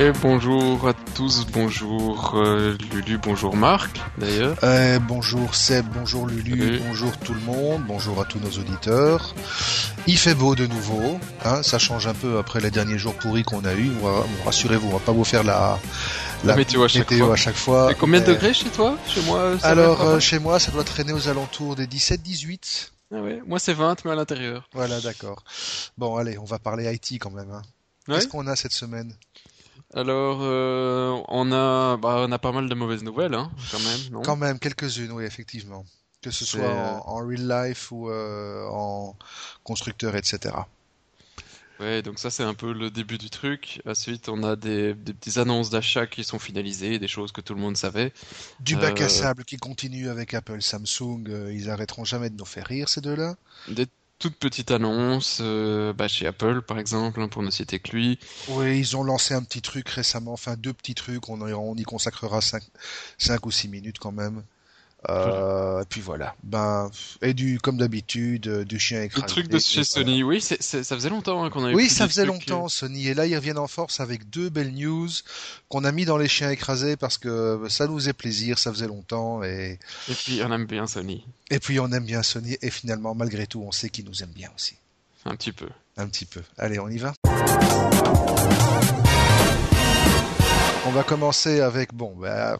Et bonjour à tous, bonjour euh, Lulu, bonjour Marc d'ailleurs. Euh, bonjour Seb, bonjour Lulu, bonjour tout le monde, bonjour à tous nos auditeurs. Il fait beau de nouveau, hein, ça change un peu après les derniers jours pourris qu'on a eu. Rassurez-vous, on va pas vous faire la, la, météo, à chaque, fois. à chaque fois. Et combien de degrés chez toi? Chez moi Alors euh, chez moi ça doit traîner aux alentours des 17-18. Ah ouais. Moi c'est 20 mais à l'intérieur. Voilà d'accord. Bon allez, on va parler IT quand même. Hein. Qu'est-ce qu'on a cette semaine? Alors, euh, on a, bah, on a pas mal de mauvaises nouvelles, hein, quand même. Non? Quand même, quelques-unes, oui, effectivement. Que ce soit en, real life ou euh, en constructeur, etc. Ouais, donc ça c'est un peu le début du truc. Ensuite, on a des, des petites annonces d'achat qui sont finalisées, des choses que tout le monde savait. Du bac à euh, sable qui continue avec Apple, Samsung. ils arrêteront jamais de nous faire rire ces deux-là. Des toute petite annonce euh, bah, chez Apple par exemple hein, pour ne citer que lui. Oui, ils ont lancé un petit truc récemment, enfin deux petits trucs, on, on y consacrera 5 ou 6 minutes quand même. Euh, puis voilà. Ben et du comme d'habitude euh, du chien écrasé. Le truc de chez Sony, oui, ça faisait longtemps hein, qu'on avait. Oui, ça faisait longtemps Sony et là ils reviennent en force avec deux belles news qu'on a mis dans les chiens écrasés parce que ça nous faisait plaisir, ça faisait longtemps et. Et puis on aime bien Sony. Et puis on aime bien Sony et finalement malgré tout on sait qu'ils nous aiment bien aussi. Un petit peu. Un petit peu. Allez, on y va. On va commencer avec bon. Ben,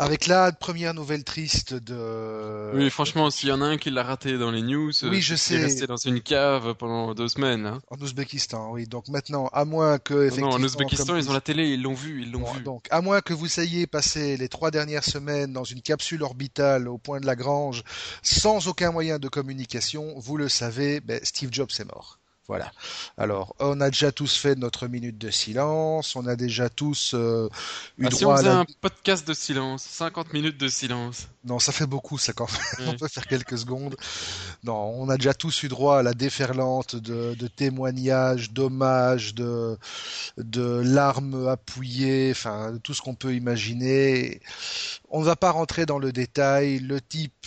avec la première nouvelle triste de. Oui, franchement, s'il y en a un qui l'a raté dans les news, oui, je sais. il est resté dans une cave pendant deux semaines. Hein. En Ouzbékistan, oui. Donc maintenant, à moins que effectivement. Non, en Ouzbékistan, ils ont la télé, ils l'ont vu, ils l'ont vu. Donc, à moins que vous soyez passé les trois dernières semaines dans une capsule orbitale au point de Lagrange, sans aucun moyen de communication, vous le savez, ben, Steve Jobs est mort. Voilà. Alors, on a déjà tous fait notre minute de silence, on a déjà tous euh, eu ah, droit si on faisait un podcast de silence, 50 minutes de silence. Non, ça fait beaucoup, ça quand même. on peut faire quelques secondes. Non, on a déjà tous eu droit à la déferlante de, témoignages, d'hommages, de, de larmes appuyées, enfin, tout ce qu'on peut imaginer. On ne va pas rentrer dans le détail. Le type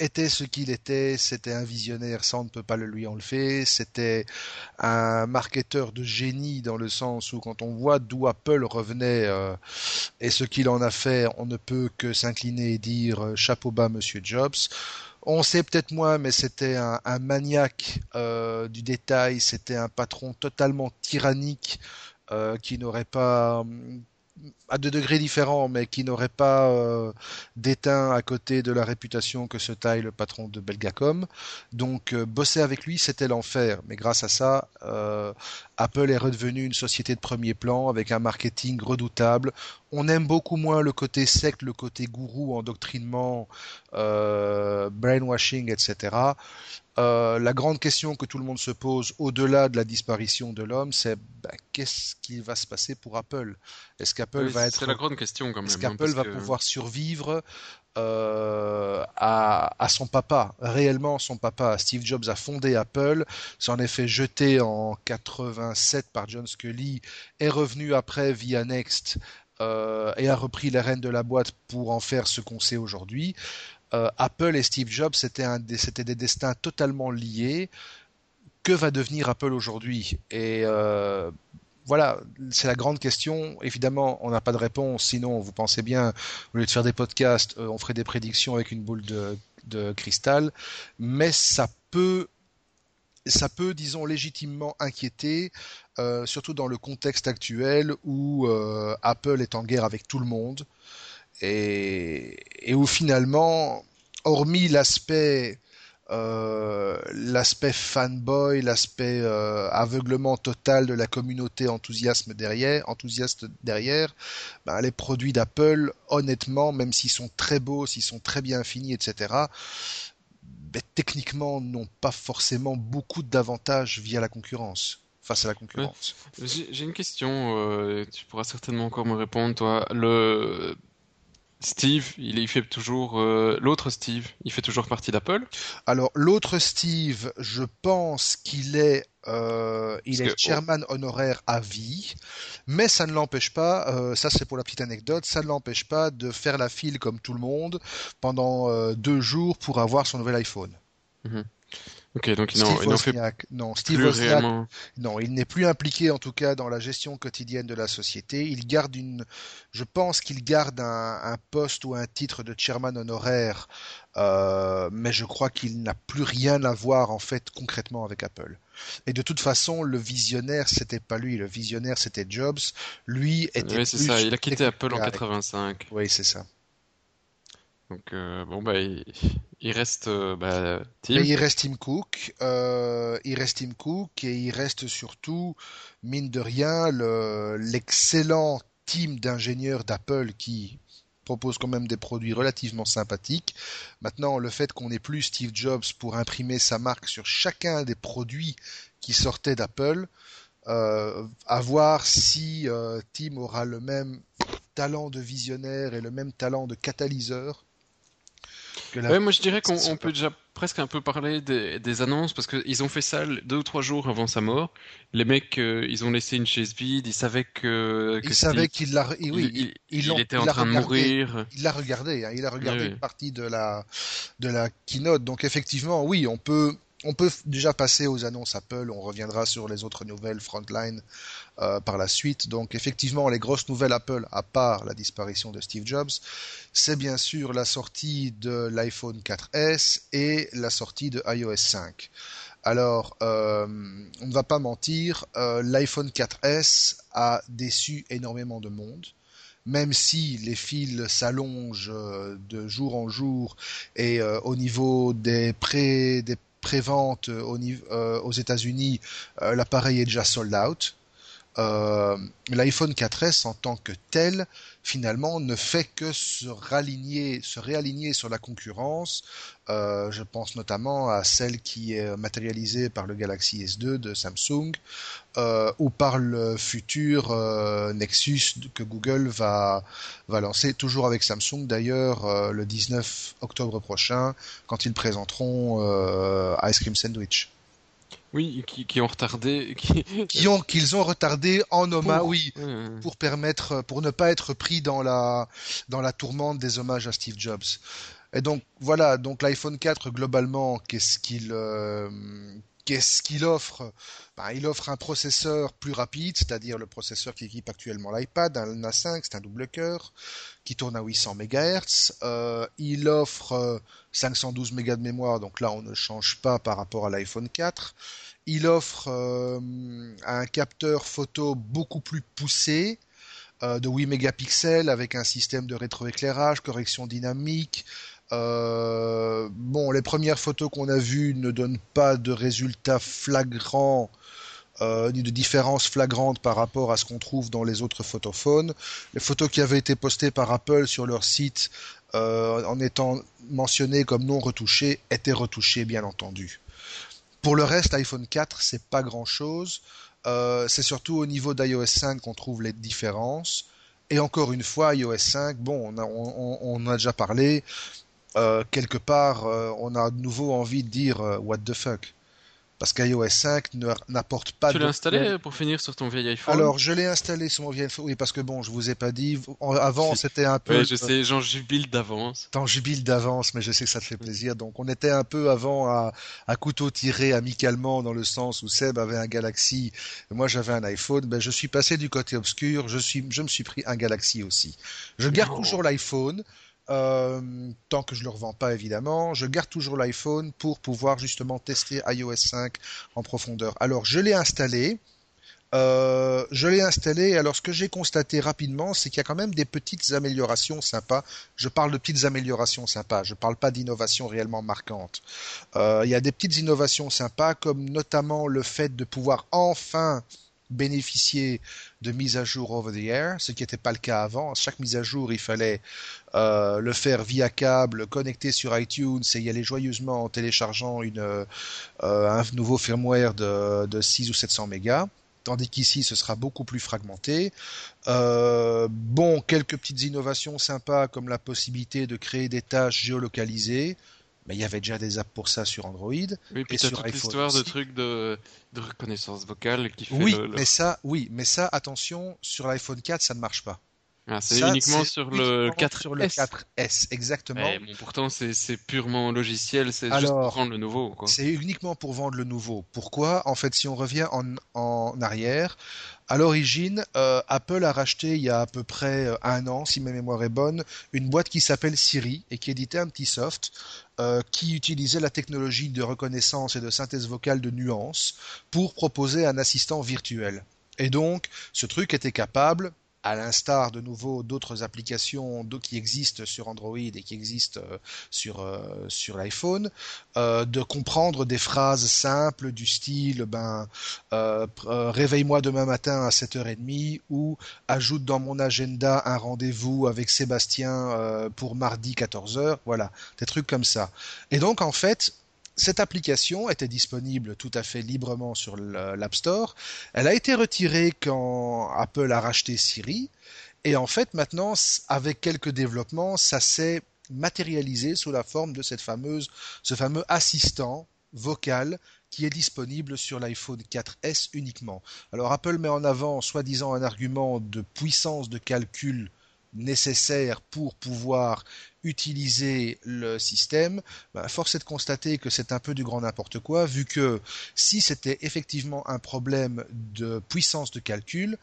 était ce qu'il était, c'était un visionnaire, ça on ne peut pas le lui enlever, c'était un marketeur de génie dans le sens où quand on voit d'où Apple revenait euh, et ce qu'il en a fait, on ne peut que s'incliner et dire euh, chapeau bas monsieur Jobs. On sait peut-être moins, mais c'était un, maniaque euh, du détail, c'était un patron totalement tyrannique qui n'aurait pas à deux degrés différents, mais qui n'aurait pas euh, d'éteint à côté de la réputation que se taille le patron de Belgacom. Donc euh, bosser avec lui, c'était l'enfer. Mais grâce à ça, euh, Apple est redevenu une société de premier plan avec un marketing redoutable. On aime beaucoup moins le côté secte, le côté gourou, endoctrinement, brainwashing, etc. Euh, la grande question que tout le monde se pose au-delà de la disparition de l'homme, c'est bah, qu'est-ce qui va se passer pour Apple? Est-ce qu'Apple va être C'est la grande question quand même. Est-ce hein, qu'Apple va pouvoir survivre euh, à, son papa Réellement, son papa, Steve Jobs, a fondé Apple, s'en est fait jeter en 87 par John Scully, est revenu après via Next euh, et a repris les rênes de la boîte pour en faire ce qu'on sait aujourd'hui. Euh, Apple et Steve Jobs, c'était des destins totalement liés. Que va devenir Apple aujourd'hui? Et euh, voilà, c'est la grande question. Évidemment, on n'a pas de réponse. Sinon, vous pensez bien, au lieu de faire des podcasts, euh, on ferait des prédictions avec une boule de, cristal. Mais ça peut, ça peut, disons, légitimement inquiéter, surtout dans le contexte actuel où Apple est en guerre avec tout le monde et, où finalement, hormis l'aspect euh, l'aspect fanboy, l'aspect euh, aveuglement total de la communauté enthousiasme derrière, enthousiaste derrière, ben, les produits d'Apple, honnêtement, même s'ils sont très beaux, s'ils sont très bien finis, etc., ben, techniquement n'ont pas forcément beaucoup d'avantages via la concurrence face à la concurrence. J'ai une question, euh, tu pourras certainement encore me répondre, toi. Le Steve, il, fait toujours euh, l'autre Steve, il fait toujours partie d'Apple. Alors l'autre Steve, je pense qu'il est euh, il est chairman honoraire à vie, mais ça ne l'empêche pas, euh, ça c'est pour la petite anecdote, ça ne l'empêche pas de faire la file comme tout le monde pendant deux jours pour avoir son nouvel iPhone. Mhm. Ok, donc il n'en fait non, Steve Wozniak, non, il n'est plus impliqué en tout cas dans la gestion quotidienne de la société. Il garde une, je pense qu'il garde un, poste ou un titre de chairman honoraire, euh, mais je crois qu'il n'a plus rien à voir en fait concrètement avec Apple. Et de toute façon, le visionnaire, c'était pas lui. Le visionnaire, c'était Jobs. Lui était. Oui, c'est ça. Il a quitté Apple en 85. Oui, c'est ça. Donc euh, bon bah il, reste euh, bah, Tim. il reste Tim Cook, euh, il reste Tim Cook et il reste surtout mine de rien l'excellent team d'ingénieurs d'Apple qui propose quand même des produits relativement sympathiques. Maintenant, le fait qu'on n'ait plus Steve Jobs pour imprimer sa marque sur chacun des produits qui sortaient d'Apple, à voir si Tim aura le même talent de visionnaire et le même talent de catalyseur moi je dirais qu'on peut déjà presque un peu parler des, annonces parce qu'ils ont fait ça deux ou trois jours avant sa mort. Les mecs, euh, ils ont laissé une chaise vide, ils savaient que, ils savaient qu'il l'a, oui, il, était en train de mourir. Il l'a regardé, hein, il a regardé une partie de la de la keynote. Donc effectivement, oui, on peut on peut déjà passer aux annonces Apple, on reviendra sur les autres nouvelles Frontline euh, par la suite. Donc effectivement, les grosses nouvelles Apple, à part la disparition de Steve Jobs, c'est bien sûr la sortie de l'iPhone 4S et la sortie de iOS 5. Alors, euh, on ne va pas mentir, euh, l'iPhone 4S a déçu énormément de monde même si les fils s'allongent de jour en jour et au niveau des pré des prévente euh, euh, aux États-Unis, euh, l'appareil est déjà sold out. L'iPhone 4S en tant que tel finalement ne fait que se réaligner, se réaligner sur la concurrence. Euh, je pense notamment à celle qui est matérialisée par le Galaxy S2 de Samsung euh, ou par le futur euh, Nexus que Google va, va lancer, toujours avec Samsung d'ailleurs, le 19 octobre prochain, quand ils présenteront Ice Cream Sandwich. Oui, qui, ont retardé, qui, ont qu'ils ont retardé en hommage, oui, pour permettre, pour ne pas être pris dans la dans la tourmente des hommages à Steve Jobs. Et donc voilà, donc l'iPhone 4 globalement, qu'est-ce qu'il euh, qu'est-ce qu'il offre? Ben, Il offre un processeur plus rapide, c'est-à-dire le processeur qui équipe actuellement l'iPad, un A5, c'est un double cœur qui tourne à 800 MHz. Euh, il offre 512 euh, mégas de mémoire, donc là on ne change pas par rapport à l'iPhone 4. Il offre euh, un capteur photo beaucoup plus poussé, de 8 mégapixels avec un système de rétroéclairage, correction dynamique. Bon, les premières photos qu'on a vues ne donnent pas de résultats flagrants euh, ni de différence flagrante par rapport à ce qu'on trouve dans les autres photophones. Les photos qui avaient été postées par Apple sur leur site euh, en étant mentionnées comme non retouchées étaient retouchées bien entendu. Pour le reste, l'iPhone 4, c'est pas grand chose. Euh, c'est surtout au niveau d'iOS 5 qu'on trouve les différences. Et encore une fois, iOS 5, bon, on, on en a déjà parlé. Quelque part, on a de nouveau envie de dire what the fuck parce qu'iOS 5 n'apporte pas. Tu l'as installé pour finir sur ton vieil iPhone? Alors je l'ai installé sur mon vieil iPhone, oui, parce que bon, je vous ai pas dit. Avant, c'était un peu. Oui, je sais, j'en jubile d'avance. T'en jubile d'avance, mais je sais que ça te fait plaisir. Donc on était un peu avant à, à couteau tiré amicalement dans le sens où Seb avait un Galaxy, moi j'avais un iPhone. Ben je suis passé du côté obscur. Je suis, je me suis pris un Galaxy aussi. Je garde toujours l'iPhone. Euh, tant que je le revends pas évidemment, je garde toujours l'iPhone pour pouvoir justement tester iOS 5 en profondeur. Alors je l'ai installé. Euh, je l'ai installé. Alors, ce que j'ai constaté rapidement, c'est qu'il y a quand même des petites améliorations sympas. Je parle de petites améliorations sympas. Je parle pas d'innovations réellement marquantes. Euh, il y a des petites innovations sympas, comme notamment le fait de pouvoir enfin bénéficier de mise à jour over the air, ce qui n'était pas le cas avant. Chaque mise à jour, il fallait euh, le faire via câble, connecté sur iTunes et y aller joyeusement en téléchargeant une, euh, un nouveau firmware de, de 6 ou 700 mégas tandis qu'ici ce sera beaucoup plus fragmenté. Euh, bon, quelques petites innovations sympas comme la possibilité de créer des tâches géolocalisées, mais il y avait déjà des apps pour ça sur Android. Oui, puis sur toute l'histoire de trucs de, reconnaissance vocale qui fait Oui, mais ça, oui, mais ça, attention, sur l'iPhone 4, ça ne marche pas. Ah, c'est uniquement sur le 4S. Sur le 4S, exactement. bon, pourtant, c'est purement logiciel, c'est juste pour vendre le nouveau. C'est uniquement pour vendre le nouveau. Pourquoi? En fait, si on revient en, en arrière, à l'origine, euh, Apple a racheté il y a à peu près euh, un an, si ma mémoire est bonne, une boîte qui s'appelle Siri et qui éditait un petit soft euh, qui utilisait la technologie de reconnaissance et de synthèse vocale de nuances pour proposer un assistant virtuel. Et donc, ce truc était capable, à l'instar de nouveau d'autres applications qui existent sur Android et qui existent euh, sur, euh, sur l'iPhone, euh, de comprendre des phrases simples du style ben réveille-moi demain matin à 7h30 ou ajoute dans mon agenda un rendez-vous avec Sébastien pour mardi 14h, voilà, des trucs comme ça. Et donc en fait, cette application était disponible tout à fait librement sur l'App Store. Elle a été retirée quand Apple a racheté Siri. Et en fait, maintenant, avec quelques développements, ça s'est matérialisé sous la forme de cette fameuse, ce fameux assistant vocal qui est disponible sur l'iPhone 4S uniquement. Alors Apple met en avant soi-disant un argument de puissance de calcul nécessaire pour pouvoir utiliser le système, bah, force est de constater que c'est un peu du grand n'importe quoi, vu que si c'était effectivement un problème de puissance de calcul,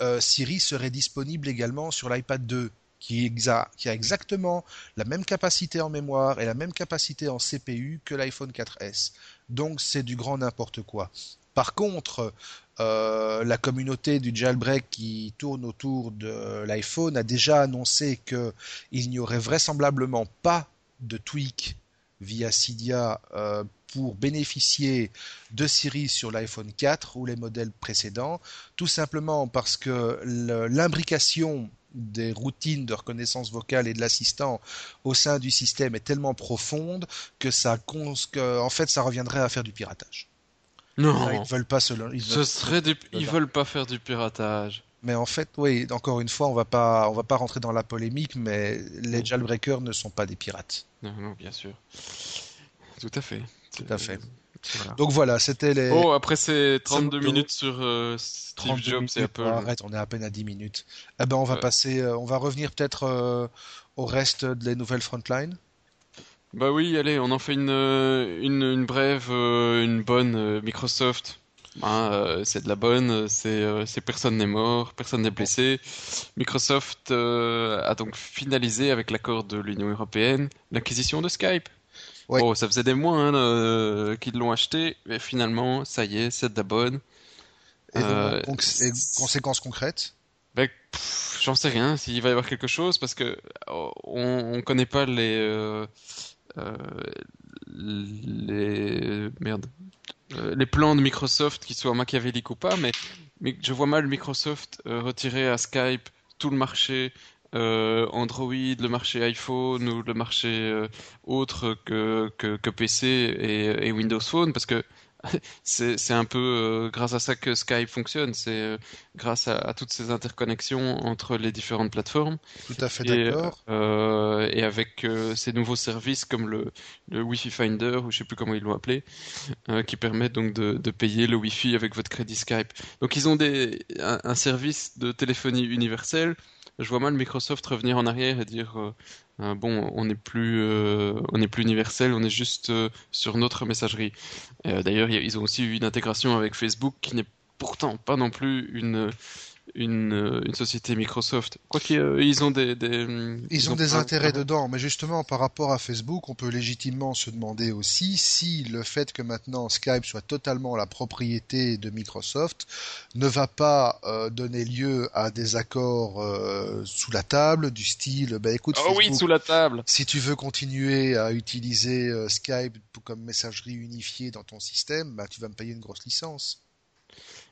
euh, Siri serait disponible également sur l'iPad 2, qui, qui, a exactement la même capacité en mémoire et la même capacité en CPU que l'iPhone 4S. Donc c'est du grand n'importe quoi. Par contre, euh, la communauté du jailbreak qui tourne autour de l'iPhone a déjà annoncé qu'il n'y aurait vraisemblablement pas de tweak via Cydia euh, pour bénéficier de Siri sur l'iPhone 4 ou les modèles précédents, tout simplement parce que l'imbrication des routines de reconnaissance vocale et de l'assistant au sein du système est tellement profonde que ça, en fait, ça reviendrait à faire du piratage. Non. ils veulent pas se. Ils Ce serait Ils veulent pas faire du piratage. Mais en fait, oui, encore une fois, on va pas, on va pas rentrer dans la polémique, mais les jailbreakers ne sont pas des pirates. Non, non, bien sûr. Tout à fait. Tout à fait. Donc voilà, c'était les. Oh, après ces 32 minutes sur euh, Steve Jobs et Apple. arrête, on est à peine à 10 minutes. Eh ben, on va passer, euh, on va revenir peut-être euh, au reste des nouvelles frontline. Bah oui, allez, on en fait une, euh, une, une brève, euh, une bonne euh, Microsoft. Hein, c'est de la bonne, c'est personne n'est mort, personne n'est blessé. Microsoft a donc finalisé avec l'accord de l'Union européenne l'acquisition de Skype. Oh, ça faisait des mois hein, qu'ils l'ont acheté, mais finalement, ça y est, c'est de la bonne. Et, donc, conséquences concrètes ben, J'en sais rien, s'il va y avoir quelque chose, parce que on, on connaît pas les euh, les merde. Euh, les plans de Microsoft qui soient machiavéliques ou pas, mais, mais je vois mal Microsoft euh, retirer à Skype tout le marché Android, le marché iPhone ou le marché autre que, que, que PC et, et, Windows Phone, parce que c'est un peu euh, grâce à ça que Skype fonctionne. C'est euh, grâce à, toutes ces interconnexions entre les différentes plateformes. Tout à fait d'accord. Euh, et avec ces nouveaux services comme le, le Wi-Fi Finder, ou je sais plus comment ils l'ont appelé, qui permettent donc de, de, payer le Wi-Fi avec votre crédit Skype. Donc ils ont des, un service de téléphonie universelle je vois mal Microsoft revenir en arrière et dire euh, euh, bon, on n'est plus, euh, on n'est plus universel, on est juste sur notre messagerie. D'ailleurs, ils ont aussi eu une intégration avec Facebook qui n'est pourtant pas non plus une une, une société Microsoft. Quoi qu'ils euh, ils ont des, des ils, ont, des intérêts dedans, mais justement par rapport à Facebook, on peut légitimement se demander aussi si le fait que maintenant Skype soit totalement la propriété de Microsoft ne va pas euh, donner lieu à des accords euh, sous la table du style, bah écoute, oh oui, sous la table. Si tu veux continuer à utiliser Skype comme messagerie unifiée dans ton système, bah tu vas me payer une grosse licence.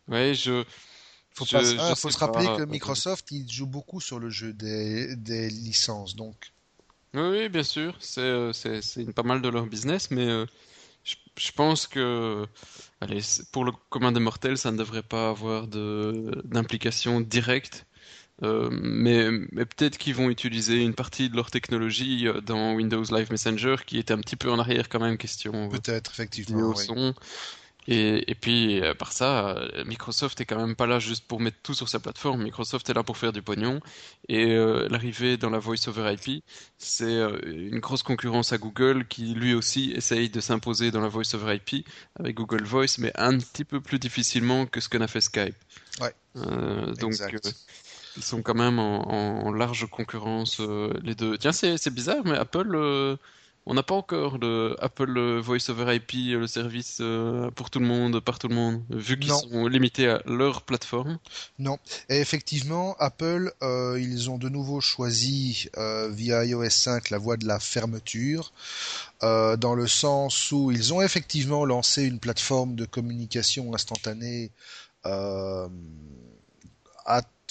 Ouais, je faut, pas, faut se rappeler que Microsoft, il joue beaucoup sur le jeu des, des licences, donc. Oui, bien sûr, c'est euh, pas mal de leur business, mais euh, je, pense que, allez, pour le commun des mortels, ça ne devrait pas avoir d'implication directe. Euh, mais, mais peut-être qu'ils vont utiliser une partie de leur technologie dans Windows Live Messenger qui était un petit peu en arrière quand même question. Peut-être effectivement. son. Et, et puis, à part ça, euh, Microsoft est quand même pas là juste pour mettre tout sur sa plateforme. Microsoft est là pour faire du pognon. Et euh, l'arrivée dans la Voice over IP, c'est euh, une grosse concurrence à Google qui lui aussi essaye de s'imposer dans la Voice over IP avec Google Voice, mais un petit peu plus difficilement que ce qu'on a fait Skype. Ouais. donc, ils sont quand même en, en large concurrence les deux. Tiens, c'est bizarre, mais Apple on n'a pas encore le Apple Voice over IP, le service euh, pour tout le monde, par tout le monde, vu qu'ils sont limités à leur plateforme. Non. Et effectivement, Apple, euh, ils ont de nouveau choisi euh, via iOS 5 la voie de la fermeture, dans le sens où ils ont effectivement lancé une plateforme de communication instantanée à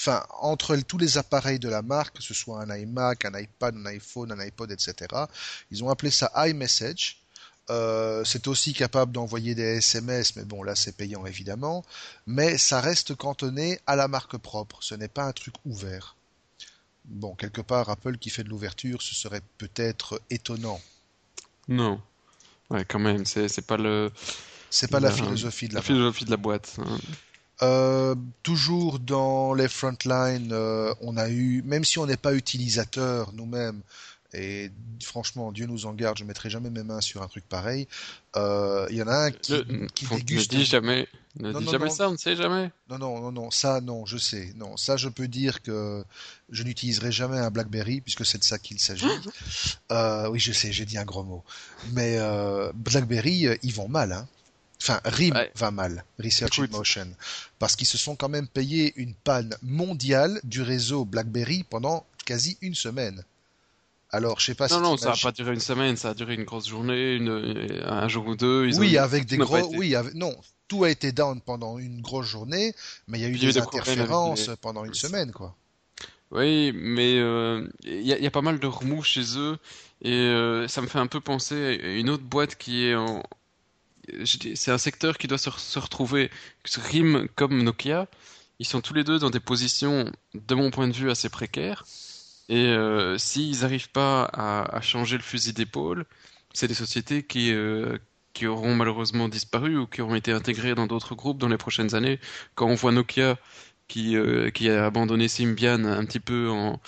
enfin, entre tous les appareils de la marque, que ce soit un iMac, un iPad, un iPhone, un iPod, etc., ils ont appelé ça iMessage. Euh, c'est aussi capable d'envoyer des SMS, mais bon, là c'est payant évidemment. Mais ça reste cantonné à la marque propre. Ce n'est pas un truc ouvert. Bon, quelque part, Apple qui fait de l'ouverture, ce serait peut-être étonnant. Non. Ouais, quand même, c'est pas le. C'est pas la, philosophie de la, la philosophie de la boîte. Hein. Euh, toujours dans les frontlines, euh, on a eu, même si on n'est pas utilisateur nous-mêmes, et franchement, Dieu nous en garde, je mettrai jamais mes mains sur un truc pareil. Euh, il y en a un qui, qui déguste. Ne dis jamais, ne dis jamais ça, on ne sait jamais. Non, non, non, non, ça, non, je sais. Non, ça, je peux dire que je n'utiliserai jamais un BlackBerry puisque c'est de ça qu'il s'agit. oui, je sais, j'ai dit un gros mot. Mais BlackBerry, ils vont mal, hein. Enfin, RIM va mal, Research in Motion, parce qu'ils se sont quand même payés une panne mondiale du réseau BlackBerry pendant quasi une semaine. Alors, je sais pas non, si. Non, non, ça n'a pas duré une semaine, ça a duré une grosse journée, une, un jour ou deux. oui, avec des gros. Oui, non, tout a été down pendant une grosse journée, mais il y a eu des interférences pendant une semaine, quoi. Oui, mais euh, il y, y, a pas mal de remous chez eux, et euh, ça me fait un peu penser à une autre boîte qui est en, c'est un secteur qui doit se, retrouver, RIM comme Nokia, ils sont tous les deux dans des positions, de mon point de vue, assez précaires. Et euh, s'ils n'arrivent pas à, changer le fusil d'épaule, c'est des sociétés qui, euh, qui auront malheureusement disparu ou qui auront été intégrées dans d'autres groupes dans les prochaines années. Quand on voit Nokia qui, euh, qui a abandonné Symbian un petit peu en,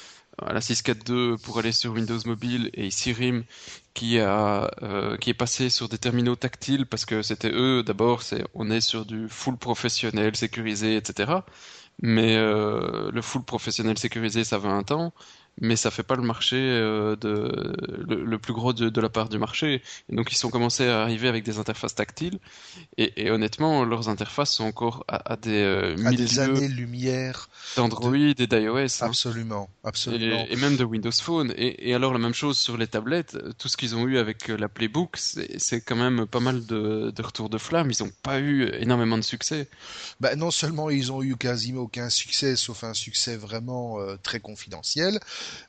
la 6.4.2 pour aller sur Windows Mobile et Sirim qui a euh, qui est passé sur des terminaux tactiles parce que c'était eux d'abord c'est on est sur du full professionnel sécurisé etc mais euh, le full professionnel sécurisé ça va un temps mais ça fait pas le marché euh, de le, plus gros de, la part du marché. Et donc ils sont commencés à arriver avec des interfaces tactiles et, honnêtement leurs interfaces sont encore à, des euh, à des années lumière d'Android et d'iOS. Hein. Absolument, absolument. Et, même de Windows Phone. Et, alors la même chose sur les tablettes. Tout ce qu'ils ont eu avec euh, la Playbook, c'est quand même pas mal de, de retours de flamme. Ils n'ont pas eu énormément de succès. Bah, non seulement ils ont eu quasiment aucun succès, sauf un succès vraiment très confidentiel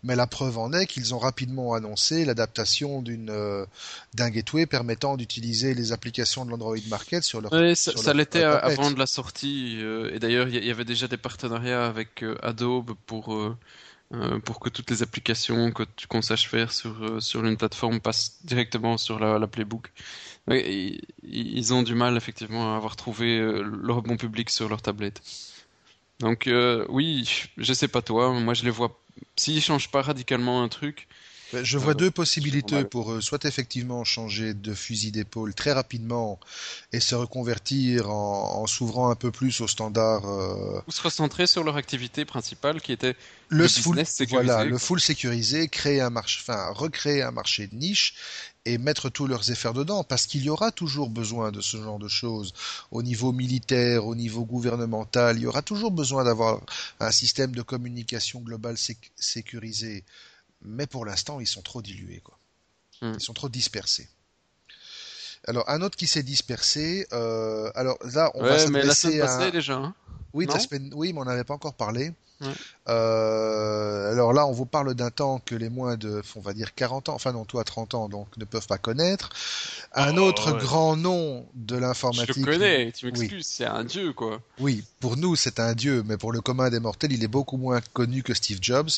mais la preuve en est qu'ils ont rapidement annoncé l'adaptation d'une euh, d'un gateway permettant d'utiliser les applications de l'Android Market sur leur. Oui, ça, l'était avant de la sortie, euh, et d'ailleurs il y, avait déjà des partenariats avec euh, Adobe pour pour que toutes les applications qu'on sache faire sur sur une plateforme passent directement sur la, Playbook. ils ont du mal effectivement à avoir trouvé leur bon public sur leur tablette. Donc oui, je sais pas toi, moi je les vois s'ils changent pas radicalement un truc. Ben, je vois euh, deux possibilités pour eux. Soit effectivement changer de fusil d'épaule très rapidement et se reconvertir en, s'ouvrant un peu plus aux standards. Euh, Ou se recentrer sur leur activité principale qui était le, full, Voilà, le full sécurisé, créer un marché, enfin recréer un marché de niche et mettre tous leurs efforts dedans, parce qu'il y aura toujours besoin de ce genre de choses au niveau militaire, au niveau gouvernemental. Il y aura toujours besoin d'avoir un système de communication global sécurisé. Mais pour l'instant, ils sont trop dilués, quoi. Hmm. Ils sont trop dispersés. Alors un autre qui s'est dispersé. Euh, alors là, on va s'adresser à. déjà. Hein. oui, oui, mais on n'avait pas encore parlé. Euh, alors là, on vous parle d'un temps que les moins de, on va dire 40 ans, enfin non, toi 30 ans, donc ne peuvent pas connaître. Un oh, autre grand nom de l'informatique. Je le connais, tu m'excuses, c'est un dieu quoi. Oui, pour nous c'est un dieu, mais pour le commun des mortels, il est beaucoup moins connu que Steve Jobs.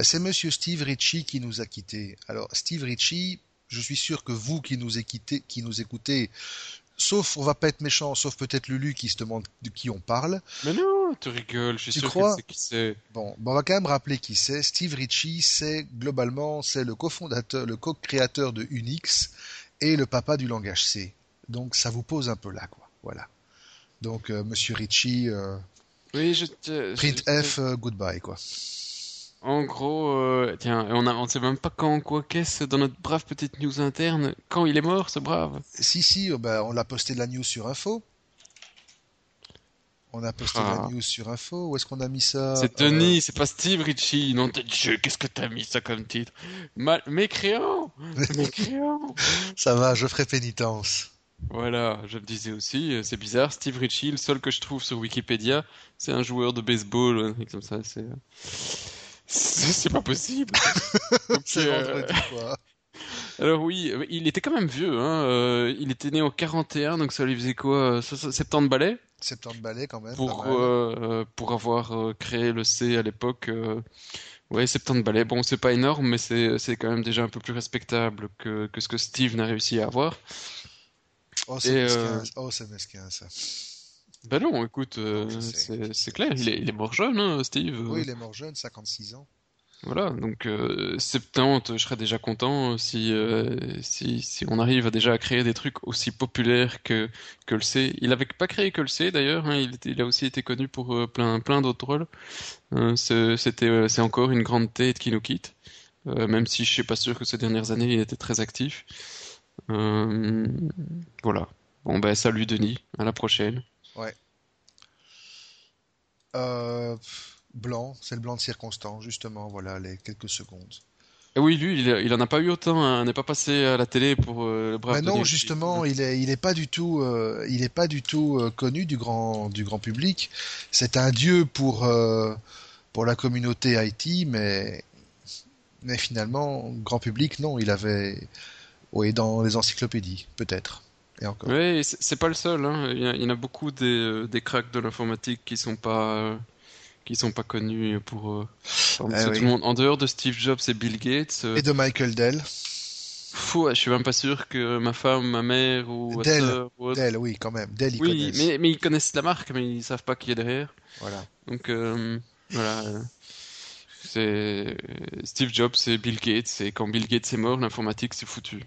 C'est Monsieur Steve Ritchie qui nous a quittés. Alors Steve Ritchie, je suis sûr que vous qui nous écoutez, qui nous écoutez sauf, on va pas être méchant, sauf peut-être Lulu qui se demande de qui on parle. Mais non, tu rigoles, je suis Tu sûr crois que c'est qui c'est. Bon, bon, on va quand même rappeler qui c'est. Steve Ritchie, c'est globalement, c'est le cofondateur, le co-créateur de Unix et le papa du langage C. Donc ça vous pose un peu là, quoi. Voilà. Donc euh, Monsieur Ritchie, euh, Oui, je te. print je- F, euh, goodbye, quoi. En gros, euh, tiens, on a, on sait même pas quand, quoi, qu'est-ce, dans notre brave petite news interne, quand il est mort, ce brave. Si, si, bah, on l'a posté la news sur Info. On a posté Ah. la news sur Info. Où est-ce qu'on a mis ça C'est Euh, Denis, c'est pas Steve Ritchie, non, t'es Dieu, qu'est-ce que t'as mis ça comme titre? Mal, mécréant! Mécréant! Ça va, je ferai pénitence. Voilà, je le disais aussi, euh, c'est bizarre, Steve Ritchie, le seul que je trouve sur Wikipédia, c'est un joueur de baseball, un truc comme ça, c'est... euh, C'est pas possible. C'est euh, vendredi, quoi. Alors oui, euh, il était quand même vieux, hein. euh, il était né en 41, donc ça lui faisait quoi, euh, so- so- 70 balais 70 balais quand même. pour euh, euh, pour avoir euh, créé le C à l'époque. euh, ouais, 70 balais. Bon, c'est pas énorme, mais c'est quand même déjà un peu plus respectable que que ce que Steve n'a réussi à avoir. Oh, c'est mesquin. Oh, mesquin, ça. Ben non, écoute, c'est clair, je il est, il est mort jeune, hein, Steve. Oui, il est mort jeune, 56 ans. Voilà, donc euh, 70, je serais déjà content si, euh, si, si on arrive déjà à créer des trucs aussi populaires que, que le C. Il avait pas créé que le C d'ailleurs, hein, il, a aussi été connu pour euh, plein, plein d'autres rôles. Euh, c'était, euh, c'est encore une grande tête qui nous quitte, euh, même si je suis pas sûr que ces dernières années il était très actif. Euh, voilà. Bon ben salut Denis, à la prochaine. Euh, pff, blanc, c'est le blanc de circonstance, justement, voilà, les quelques secondes. Et oui, lui, il, il en a pas eu autant, hein, n'est pas passé à la télé pour euh, le brave Mais non, justement, il est, il est pas du tout, euh, il est pas du tout euh, connu du grand, du grand public. C'est un dieu pour, pour la communauté IT, mais, mais finalement, grand public, non, il avait, oui, dans les encyclopédies, peut-être, et encore. Oui, c'est pas le seul, hein. Il y, a- il y en a beaucoup des, des cracks de l'informatique qui sont pas qui sont pas connus pour, euh, Eh oui. tout le monde. En dehors de Steve Jobs et Bill Gates, euh, Et de Michael Dell. fou, je suis même pas sûr que ma femme, ma mère ou Dell, ou Dell, oui, quand même. Dell, ils Oui, connaissent. mais, mais ils connaissent la marque, mais ils savent pas qui est derrière. Voilà. Donc euh, voilà, c'est Steve Jobs et Bill Gates. Et quand Bill Gates est mort, l'informatique c'est foutu.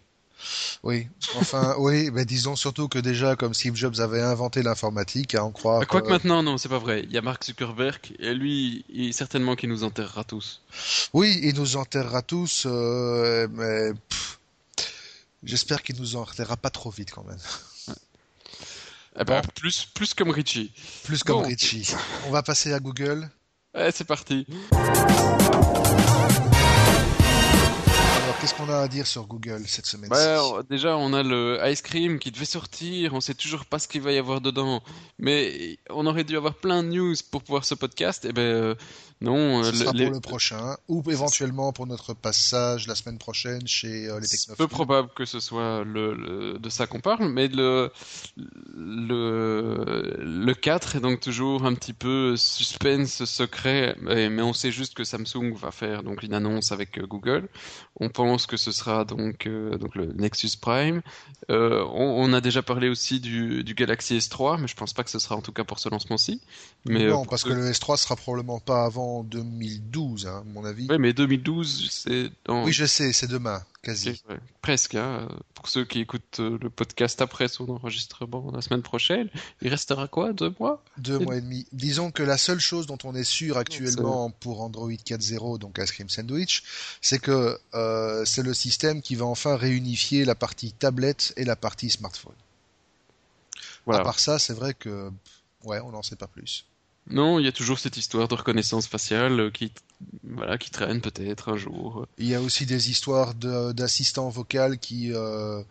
Oui, enfin, oui, mais disons surtout que déjà, comme Steve Jobs avait inventé l'informatique, à en croire. Quoique euh, maintenant, non, c'est pas vrai. Il y a Mark Zuckerberg et lui, il, certainement qu'il nous enterrera tous. Oui, il nous enterrera tous, euh, mais j'espère qu'il nous enterrera pas trop vite quand même. Eh ben, Bon. plus, plus comme Richie. Plus comme Bon. Richie. On va passer à Google. Ouais, c'est parti. Qu'est-ce qu'on a à dire sur Google cette semaine-ci Bah, déjà, on a le Ice Cream qui devait sortir. On sait toujours pas ce qu'il va y avoir dedans. Mais on aurait dû avoir plein de news pour pouvoir ce podcast. Et ben, euh, non. Ce euh, sera les- pour le prochain, ou éventuellement pour notre passage la semaine prochaine chez euh, les technophiles. peu probable que ce soit le, le- de ça qu'on parle, mais le, le, le 4 est donc toujours un petit peu suspense, secret, mais, mais on sait juste que Samsung va faire donc une annonce avec euh, Google. On pense que ce sera donc, euh, donc le Nexus Prime. Euh, on, on a déjà parlé aussi du, du Galaxy S3, mais je pense pas que ce sera en tout cas pour ce lancement-ci. Mais, euh, non, pour parce que le S3 sera probablement pas avant 2012, hein, à mon avis. Ouais, mais 2012, c'est dans... Oui, je sais, c'est demain, quasi. Ouais. Presque, hein. Pour ceux qui écoutent euh, le podcast après son enregistrement la semaine prochaine, il restera quoi? Deux mois? Deux mois et demi. Disons que la seule chose dont on est sûr actuellement pour Android 4.0, donc Ice Cream Sandwich, c'est que euh, c'est le système qui va enfin réunifier la partie tablette et la partie smartphone. Voilà. À part ça, c'est vrai que ouais, on n'en sait pas plus. Non, il y a toujours cette histoire de reconnaissance faciale euh, qui, voilà, qui traîne peut-être un jour. Il y a aussi des histoires de- d'assistants vocal qui, euh,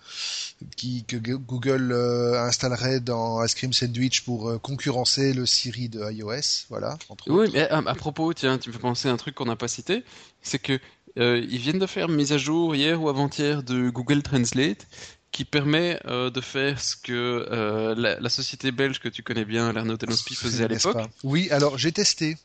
qui que Google euh, installerait dans Ice Cream Sandwich pour euh, concurrencer le Siri de iOS, voilà. Entre Oui, autres. mais à, à propos, tiens, tu me fais penser à un truc qu'on n'a pas cité, c'est que ils viennent de faire une mise à jour hier ou avant-hier de Google Translate qui permet euh, de faire ce que euh, la, la société belge que tu connais bien, l'Arnaud Tenospi, faisait à l'époque. Oui, alors j'ai testé.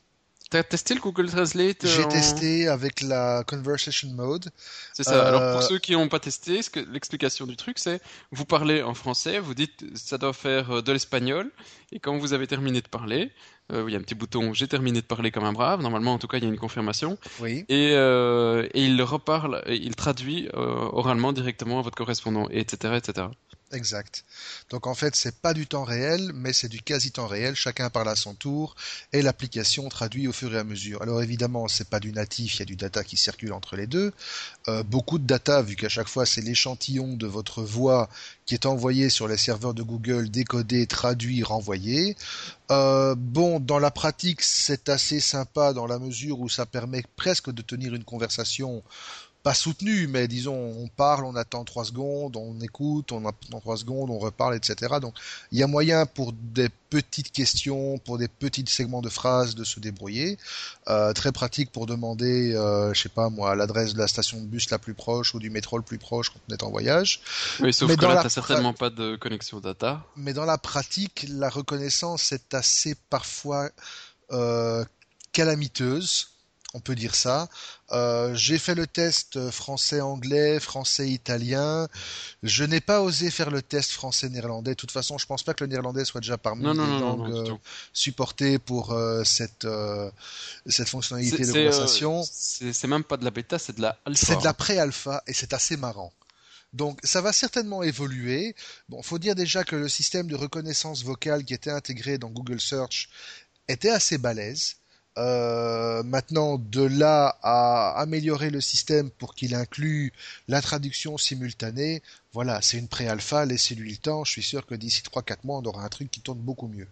T'as testé le Google Translate J'ai testé avec la Conversation Mode. C'est ça. Alors pour ceux qui n'ont pas testé, l'explication du truc, c'est vous parlez en français, vous dites ça doit faire de l'espagnol, et quand vous avez terminé de parler, euh, il y a un petit bouton j'ai terminé de parler comme un brave. Normalement, en tout cas, il y a une confirmation. Oui. Et, euh, et il reparle, il traduit euh, oralement directement à votre correspondant, etc., etc. Exact. Donc en fait, c'est pas du temps réel, mais c'est du quasi temps réel. Chacun parle à son tour et l'application traduit au fur et à mesure. Alors évidemment, c'est pas du natif, il y a du data qui circule entre les deux. Euh, beaucoup de data, vu qu'à chaque fois c'est l'échantillon de votre voix qui est envoyé sur les serveurs de Google, décodé, traduit, renvoyé. Euh, bon, dans la pratique, c'est assez sympa dans la mesure où ça permet presque de tenir une conversation pas soutenu, mais disons, on parle, on attend trois secondes, on écoute, on attend trois secondes, on reparle, etc. Donc, il y a moyen pour des petites questions, pour des petits segments de phrases de se débrouiller. Euh, très pratique pour demander, euh, je sais pas moi, l'adresse de la station de bus la plus proche ou du métro le plus proche quand on est en voyage. Oui, sauf que là, t'as certainement pas de connexion data. Mais dans la pratique, la reconnaissance est assez parfois euh, calamiteuse on peut dire ça. Euh, j'ai fait le test français-anglais, français-italien. Je n'ai pas osé faire le test français-néerlandais. De toute façon, je pense pas que le néerlandais soit déjà parmi les langues euh, supportées pour euh, cette cette fonctionnalité de conversation. c'est même pas de la bêta, c'est de la alpha. C'est de la pré-alpha et c'est assez marrant. Donc ça va certainement évoluer. Bon, faut dire déjà que le système de reconnaissance vocale qui était intégré dans Google Search était assez balèze. Euh, maintenant, de là à améliorer le système pour qu'il inclue la traduction simultanée, voilà, c'est une pré-alpha, laissez-lui le temps. Je suis sûr que d'ici 3-4 mois, on aura un truc qui tourne beaucoup mieux.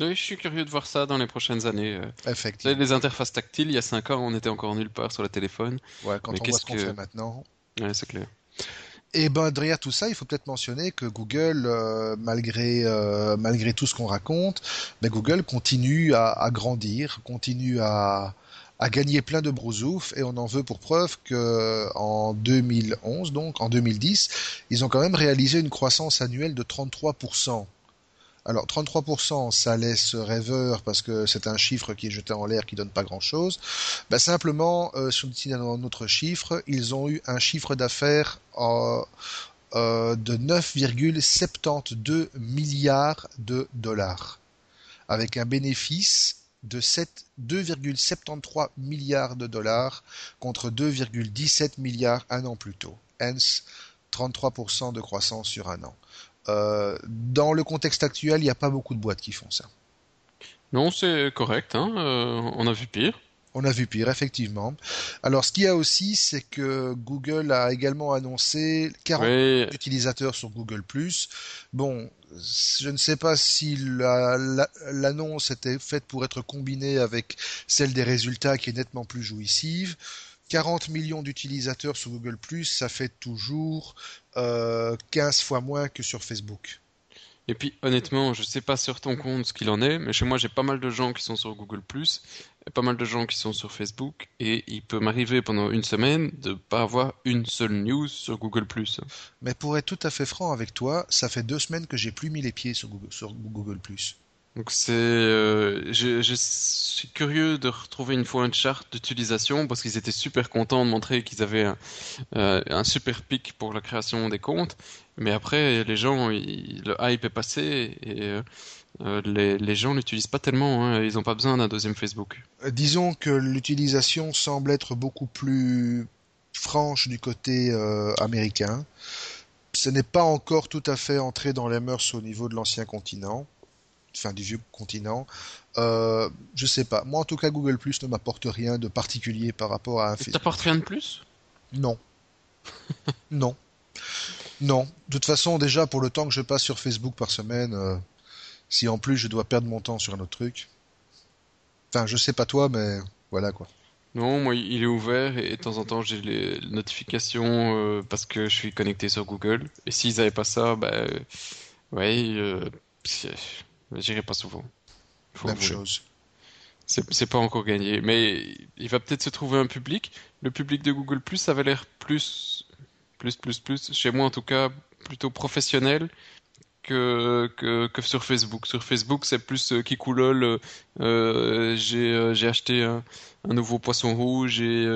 Oui, je suis curieux de voir ça dans les prochaines années. Euh. Effectivement. Les interfaces tactiles, il y a 5 ans, on était encore nulle part sur le téléphone. Ouais, quand on voit ce qu'on fait maintenant. Ouais, c'est clair. Et ben derrière tout ça, il faut peut-être mentionner que Google, euh, malgré euh, malgré tout ce qu'on raconte, ben, Google continue à, grandir, continue à, à gagner plein de brousouf et on en veut pour preuve que en 2011 donc en 2010, ils ont quand même réalisé une croissance annuelle de 33 alors 33%, ça laisse rêveur parce que c'est un chiffre qui est jeté en l'air qui donne pas grand-chose. Ben, simplement, euh, sur un autre chiffre, ils ont eu un chiffre d'affaires euh, euh, de 9,72 milliards de dollars, avec un bénéfice de 2,73 milliards de dollars contre 2,17 milliards un an plus tôt. Hence, 33% de croissance sur un an. Euh, dans le contexte actuel, il n'y a pas beaucoup de boîtes qui font ça. Non, c'est correct. Hein euh, on a vu pire. On a vu pire, effectivement. Alors, ce qu'il y a aussi, c'est que Google a également annoncé 40 utilisateurs sur Google+. Bon, je ne sais pas si l'annonce était faite pour être combinée avec celle des résultats qui est nettement plus jouissive. 40 millions d'utilisateurs sur Google ⁇ ça fait toujours 15 euh, fois moins que sur Facebook. Et puis honnêtement, je sais pas sur ton compte ce qu'il en est, mais chez moi j'ai pas mal de gens qui sont sur Google ⁇ et pas mal de gens qui sont sur Facebook, et il peut m'arriver pendant une semaine de pas avoir une seule news sur Google ⁇ Mais pour être tout à fait franc avec toi, ça fait deux semaines que j'ai plus mis les pieds sur Google, sur Google ⁇ donc c'est, euh, je, suis curieux de retrouver une fois une charte d'utilisation parce qu'ils étaient super contents de montrer qu'ils avaient un, euh, super pic pour la création des comptes. Mais après, les gens, le hype est passé et euh, les, gens l'utilisent pas tellement. Hein, ils n'ont pas besoin d'un deuxième Facebook. Disons que l'utilisation semble être beaucoup plus franche du côté américain. Ce n'est pas encore tout à fait entré dans les mœurs au niveau de l'ancien continent enfin du vieux continent. Euh, je sais pas. Moi, en tout cas, Google Plus ne m'apporte rien de particulier par rapport à un Facebook. T'apporte rien de plus? Non. non. Non. De toute façon, déjà, pour le temps que je passe sur Facebook par semaine, euh, si en plus je dois perdre mon temps sur un autre truc. Enfin, je sais pas toi, mais voilà quoi. Non, moi, il est ouvert et, de temps en temps, j'ai les notifications euh, parce que je suis connecté sur Google. Et s'ils n'avaient pas ça, bah, ouais, J'irai pas souvent. Même chose. C'est pas encore gagné, mais il va peut-être se trouver un public. Le public de Google Plus, ça va l'air plus, plus, plus, plus, chez moi en tout cas, plutôt professionnel que, que, que sur Facebook. Sur Facebook, c'est plus euh, Kikoulol. Euh, j'ai euh, j'ai acheté un, un, nouveau poisson rouge et.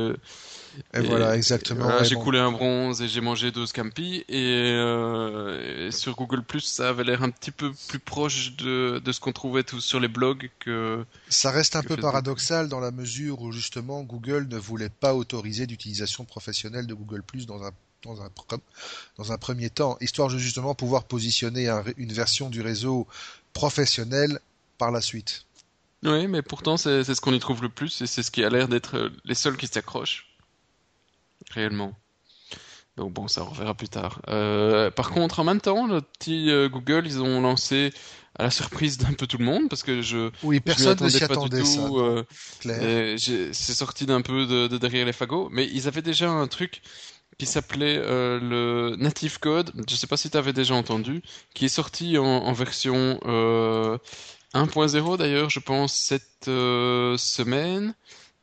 Euh, et, voilà, exactement. j'ai coulé un bronze et j'ai mangé deux scampi. Et, et, sur Google Plus, ça avait l'air un petit peu plus proche de, de ce qu'on trouvait sur les blogs que. Ça reste un peu Facebook. paradoxal dans la mesure où justement Google ne voulait pas autoriser l'utilisation professionnelle de Google Plus dans un dans un, dans un premier temps, histoire de justement pouvoir positionner un, une version du réseau professionnel par la suite. Oui, mais pourtant c'est ce qu'on y trouve le plus et c'est ce qui a l'air d'être euh, les seuls qui s'accrochent réellement. Donc bon, ça on reverra plus tard. Euh, par contre, en même temps, le petit euh, Google, ils ont lancé à la surprise d'un peu tout le monde parce que je oui personne ne s'y attendait. Euh, c'est sorti d'un peu de, de, derrière les fagots, mais ils avaient déjà un truc qui s'appelait euh, le Native Code, je ne sais pas si tu avais déjà entendu, qui est sorti en, en version euh, 1.0 d'ailleurs, je pense, cette semaine.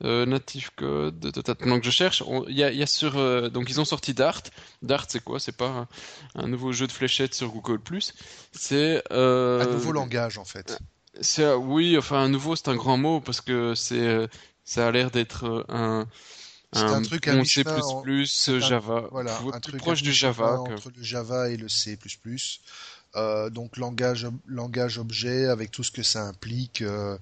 Euh, Native Code, donc je cherche. Il y a, y a, sur, euh, donc ils ont sorti Dart. Dart, c'est quoi? C'est pas un, un, nouveau jeu de fléchettes sur Google C'est euh, un nouveau langage en fait. C'est oui, enfin un nouveau, c'est un grand mot parce que c'est ça a l'air d'être un c'est un, un, truc à C++, un, Java, voilà, un truc proche du Java. Entre le Java et le C++. Euh, donc langage, langage objet avec tout ce que ça implique, euh,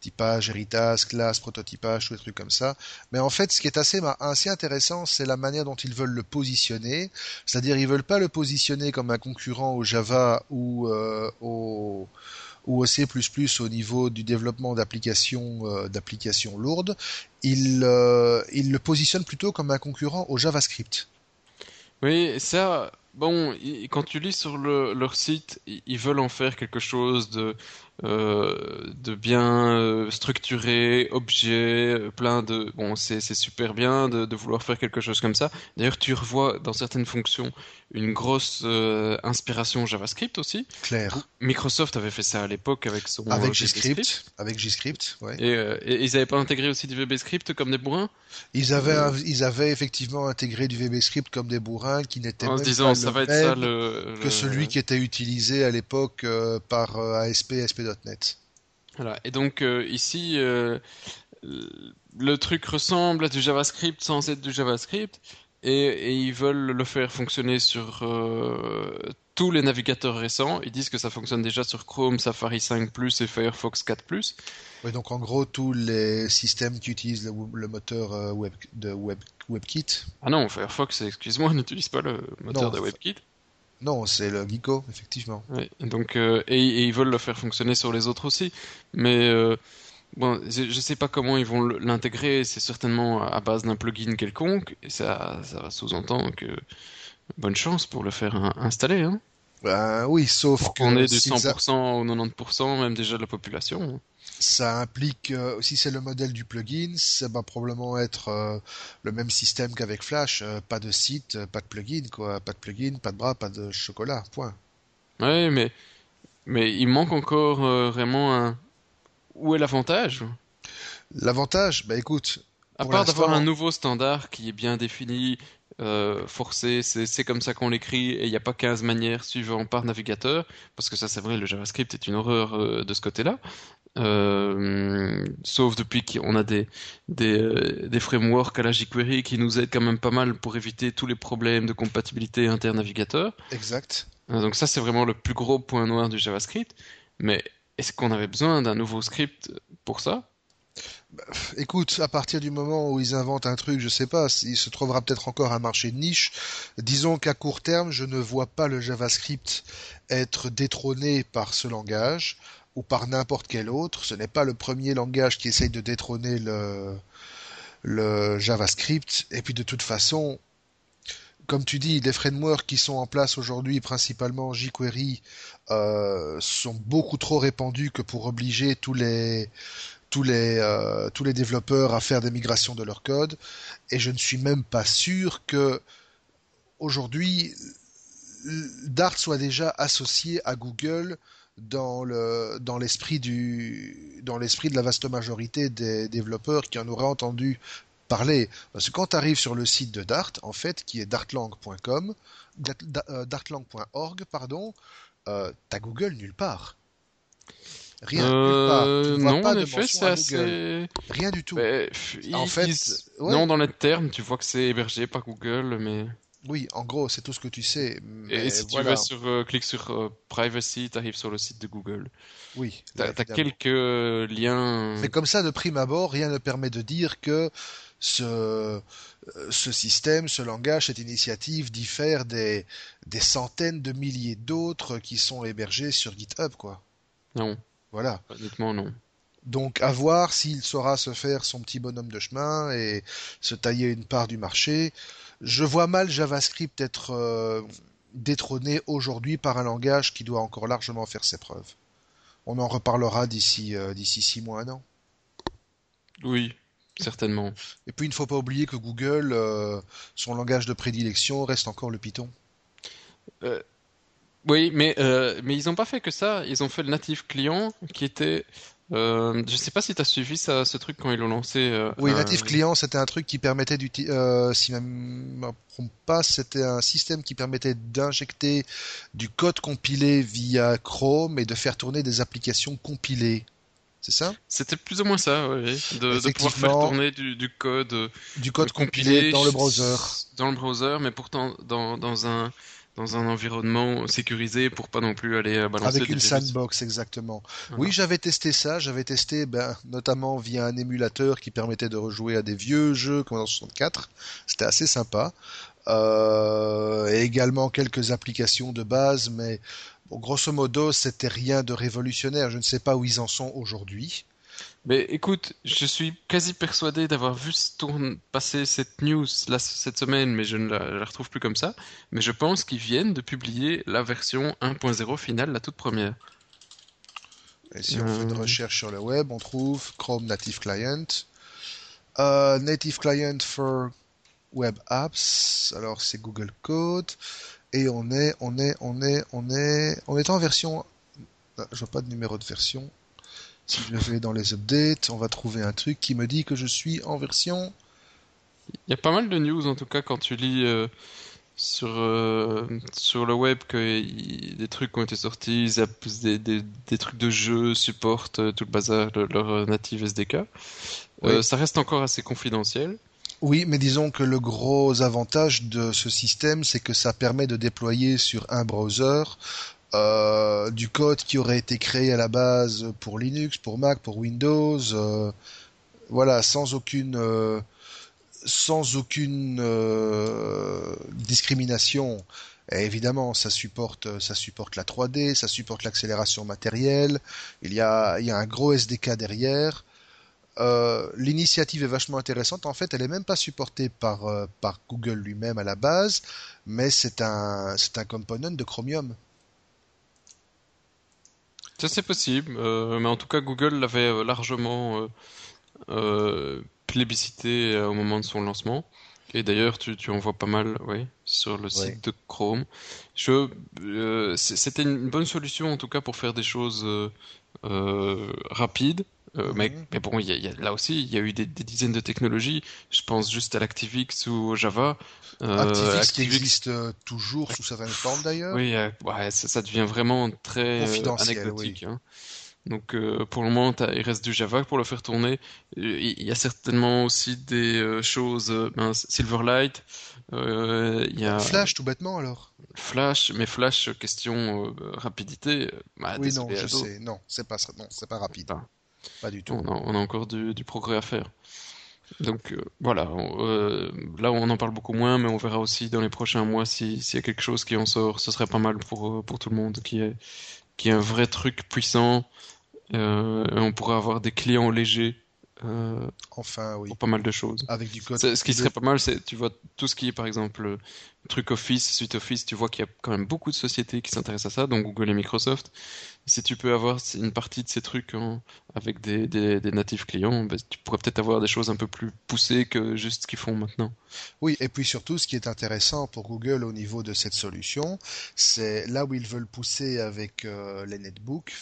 typage, héritage, classe, prototypage, tous les trucs comme ça. Mais en fait, ce qui est assez, assez intéressant, c'est la manière dont ils veulent le positionner. C'est-à-dire, ils veulent pas le positionner comme un concurrent au Java ou euh, au au C++ au niveau du développement d'applications d'applications lourdes, il, euh, il le positionne plutôt comme un concurrent au JavaScript. Oui, ça, bon, quand tu lis sur le, leur site, ils veulent en faire quelque chose de euh, de bien euh, structuré, objet, euh, plein de... Bon, c'est super bien de, de, vouloir faire quelque chose comme ça. D'ailleurs, tu revois dans certaines fonctions une grosse euh, inspiration JavaScript aussi. Claire. Microsoft avait fait ça à l'époque avec son avec JScript. Avec JScript, ouais. Et, euh, et ils n'avaient pas intégré aussi du VBScript comme des bourrins? Ils avaient, ils avaient effectivement intégré du VBScript comme des bourrins qui n'étaient disant, pas ça le va être même ça le, que celui qui était utilisé à l'époque par ASP ASP.NET. Voilà. Et donc euh, ici, euh, le truc ressemble à du JavaScript sans être du JavaScript, et, et ils veulent le faire fonctionner sur euh, tous les navigateurs récents. Ils disent que ça fonctionne déjà sur Chrome, Safari 5 et Firefox 4 Oui, donc en gros tous les systèmes qui utilisent le, le moteur web de web, WebKit. Ah non, Firefox, excuse-moi, n'utilise pas le moteur non, de WebKit. Non, c'est le Geeko, effectivement. Donc, euh, et, et, ils veulent le faire fonctionner sur les autres aussi. Mais euh, bon, je ne sais pas comment ils vont l'intégrer. C'est certainement à base d'un plugin quelconque. Et ça, ça sous-entend que bonne chance pour le faire installer. Hein. Ben oui, sauf qu'on ait du 100% a... au 90%, même déjà de la population ça implique, euh, si c'est le modèle du plugin, ça va probablement être euh, le même système qu'avec Flash, euh, pas de site, pas de plugin, quoi, pas de plugin, pas de bras, pas de chocolat, point. Ouais, mais mais il manque encore vraiment un. Où est l'avantage? L'avantage, bah écoute. À part d'avoir un nouveau standard qui est bien défini, euh, forcé, c'est comme ça qu'on l'écrit et il n'y a pas 15 manières suivant par navigateur, parce que ça c'est vrai, le JavaScript est une horreur euh, de ce côté-là. Euh, sauf depuis qu'on a des, des, des, frameworks à la jQuery qui nous aident quand même pas mal pour éviter tous les problèmes de compatibilité inter-navigateur. Exact. Donc ça c'est vraiment le plus gros point noir du JavaScript. Mais est-ce qu'on avait besoin d'un nouveau script pour ça? Écoute, à partir du moment où ils inventent un truc, je sais pas, il se trouvera peut-être encore un marché de niche. Disons qu'à court terme, je ne vois pas le JavaScript être détrôné par ce langage ou par n'importe quel autre. Ce n'est pas le premier langage qui essaye de détrôner le, le JavaScript. Et puis de toute façon, comme tu dis, les frameworks qui sont en place aujourd'hui, principalement jQuery, euh, sont beaucoup trop répandus que pour obliger tous les tous les euh, tous les développeurs à faire des migrations de leur code. Et je ne suis même pas sûr que aujourd'hui Dart soit déjà associé à Google dans le dans l'esprit dans l'esprit de la vaste majorité des développeurs qui en auraient entendu parler. Parce que quand tu arrives sur le site de Dart, en fait, qui est dartlang.com, dartlang.org, pardon, euh, t'as Google nulle part. Rien. Euh, non, pas en effet, c'est assez... Rien du tout. en fait, non, dans les termes, tu vois que c'est hébergé par Google, mais... Oui, en gros, c'est tout ce que tu sais. et si tu vas sur, euh, cliques sur euh, Privacy, tu arrives sur le site de Google. Oui. Tu as, quelques liens. Mais comme ça, de prime abord, rien ne permet de dire que ce, ce système, ce langage, cette initiative diffère des, des centaines de milliers d'autres qui sont hébergés sur GitHub, quoi. Non. Voilà. Honnêtement, non. Donc à voir s'il saura se faire son petit bonhomme de chemin et se tailler une part du marché. Je vois mal JavaScript être euh, détrôné aujourd'hui par un langage qui doit encore largement faire ses preuves. On en reparlera d'ici euh, d'ici six mois, un an. Oui, certainement. Et puis il ne faut pas oublier que Google, euh, son langage de prédilection reste encore le Python. Oui, mais mais ils n'ont pas fait que ça. Ils ont fait le native client qui était euh, je sais pas si tu as suivi ça, ce truc quand ils l'ont lancé. Euh, oui, Native Client, c'était un truc qui permettait d'utiliser, euh, si je ne me pas, c'était un système qui permettait d'injecter du code compilé via Chrome et de faire tourner des applications compilées. C'est ça? C'était plus ou moins ça, oui. De, de pouvoir faire tourner du, du code, du code compilé, dans le browser. Dans le browser, mais pourtant dans, dans un dans un environnement sécurisé pour pas non plus aller euh, balancer avec une sandbox exactement. Oui, j'avais testé ça, j'avais testé ben, notamment via un émulateur qui permettait de rejouer à des vieux jeux comme dans 64. C'était assez sympa. Euh, et également quelques applications de base, mais bon, grosso modo, c'était rien de révolutionnaire. Je ne sais pas où ils en sont aujourd'hui. Mais écoute, je suis quasi persuadé d'avoir vu passer cette news là, cette semaine, mais je ne la, retrouve plus comme ça. Mais je pense qu'ils viennent de publier la version 1.0 finale, la toute première. Et si on fait une euh. recherche sur le web, on trouve Chrome Native Client, euh, Native Client for Web Apps. Alors c'est Google Code et on est, on est, on est, on est, on est en version. Je vois pas de numéro de version. Si je vais dans les updates, on va trouver un truc qui me dit que je suis en version. Il y a pas mal de news en tout cas quand tu lis euh, sur, euh, sur le web que des trucs ont été sortis, des, des, des trucs de jeu supportent euh, tout le bazar de leur native SDK. ça reste encore assez confidentiel. Oui, mais disons que le gros avantage de ce système, c'est que ça permet de déployer sur un browser euh, du code qui aurait été créé à la base pour Linux, pour Mac, pour Windows, euh, voilà, sans aucune euh, discrimination. Évidemment, ça supporte, la 3D, ça supporte l'accélération matérielle. Il y a, il un gros SDK derrière. L'initiative est vachement intéressante. En fait, elle est même pas supportée par, par Google lui-même à la base, mais c'est un, c'est un component de Chromium. C'est possible, euh, mais en tout cas Google l'avait euh, largement euh, plébiscité au moment de son lancement. Et d'ailleurs, tu, tu en vois pas mal, oui, sur le site de Chrome. Je, c'était une bonne solution en tout cas pour faire des choses rapides. Mhm. mais, mais, bon, y y a, là aussi, il y a eu des, des, dizaines de technologies. Je pense juste à l'ActiveX ou au Java. Euh, ActiveX, qui existe euh, toujours sous certaines formes d'ailleurs. Oui, euh, ouais, ça, ça, devient vraiment très euh, anecdotique. Hein. Donc pour le moment, il reste du Java pour le faire tourner. Il y a certainement aussi des choses, ben, Silverlight. il y a Flash tout bêtement alors. Flash, mais Flash question rapidité. Bah, oui non, je sais, non, c'est pas non, c'est pas rapide. Pas, du tout. On a, on a encore du, du, progrès à faire. Donc euh, voilà, euh, là on en parle beaucoup moins, mais on verra aussi dans les prochains mois s'il y a quelque chose qui en sort. Ce serait pas mal pour, euh, pour tout le monde, qui est, qui est un vrai truc puissant. on pourrait avoir des clients légers enfin, oui. Pour pas mal de choses. Avec du code. Ce qui serait pas mal, c'est, tu vois, tout ce qui est, par exemple, truc Office, suite Office, tu vois qu'il y a quand même beaucoup de sociétés qui s'intéressent à ça, donc Google et Microsoft. Si tu peux avoir une partie de ces trucs avec des, des, natifs clients, ben, tu pourrais peut-être avoir des choses un peu plus poussées que juste ce qu'ils font maintenant. Oui, et puis surtout, ce qui est intéressant pour Google au niveau de cette solution, c'est là où ils veulent pousser avec euh, les netbooks,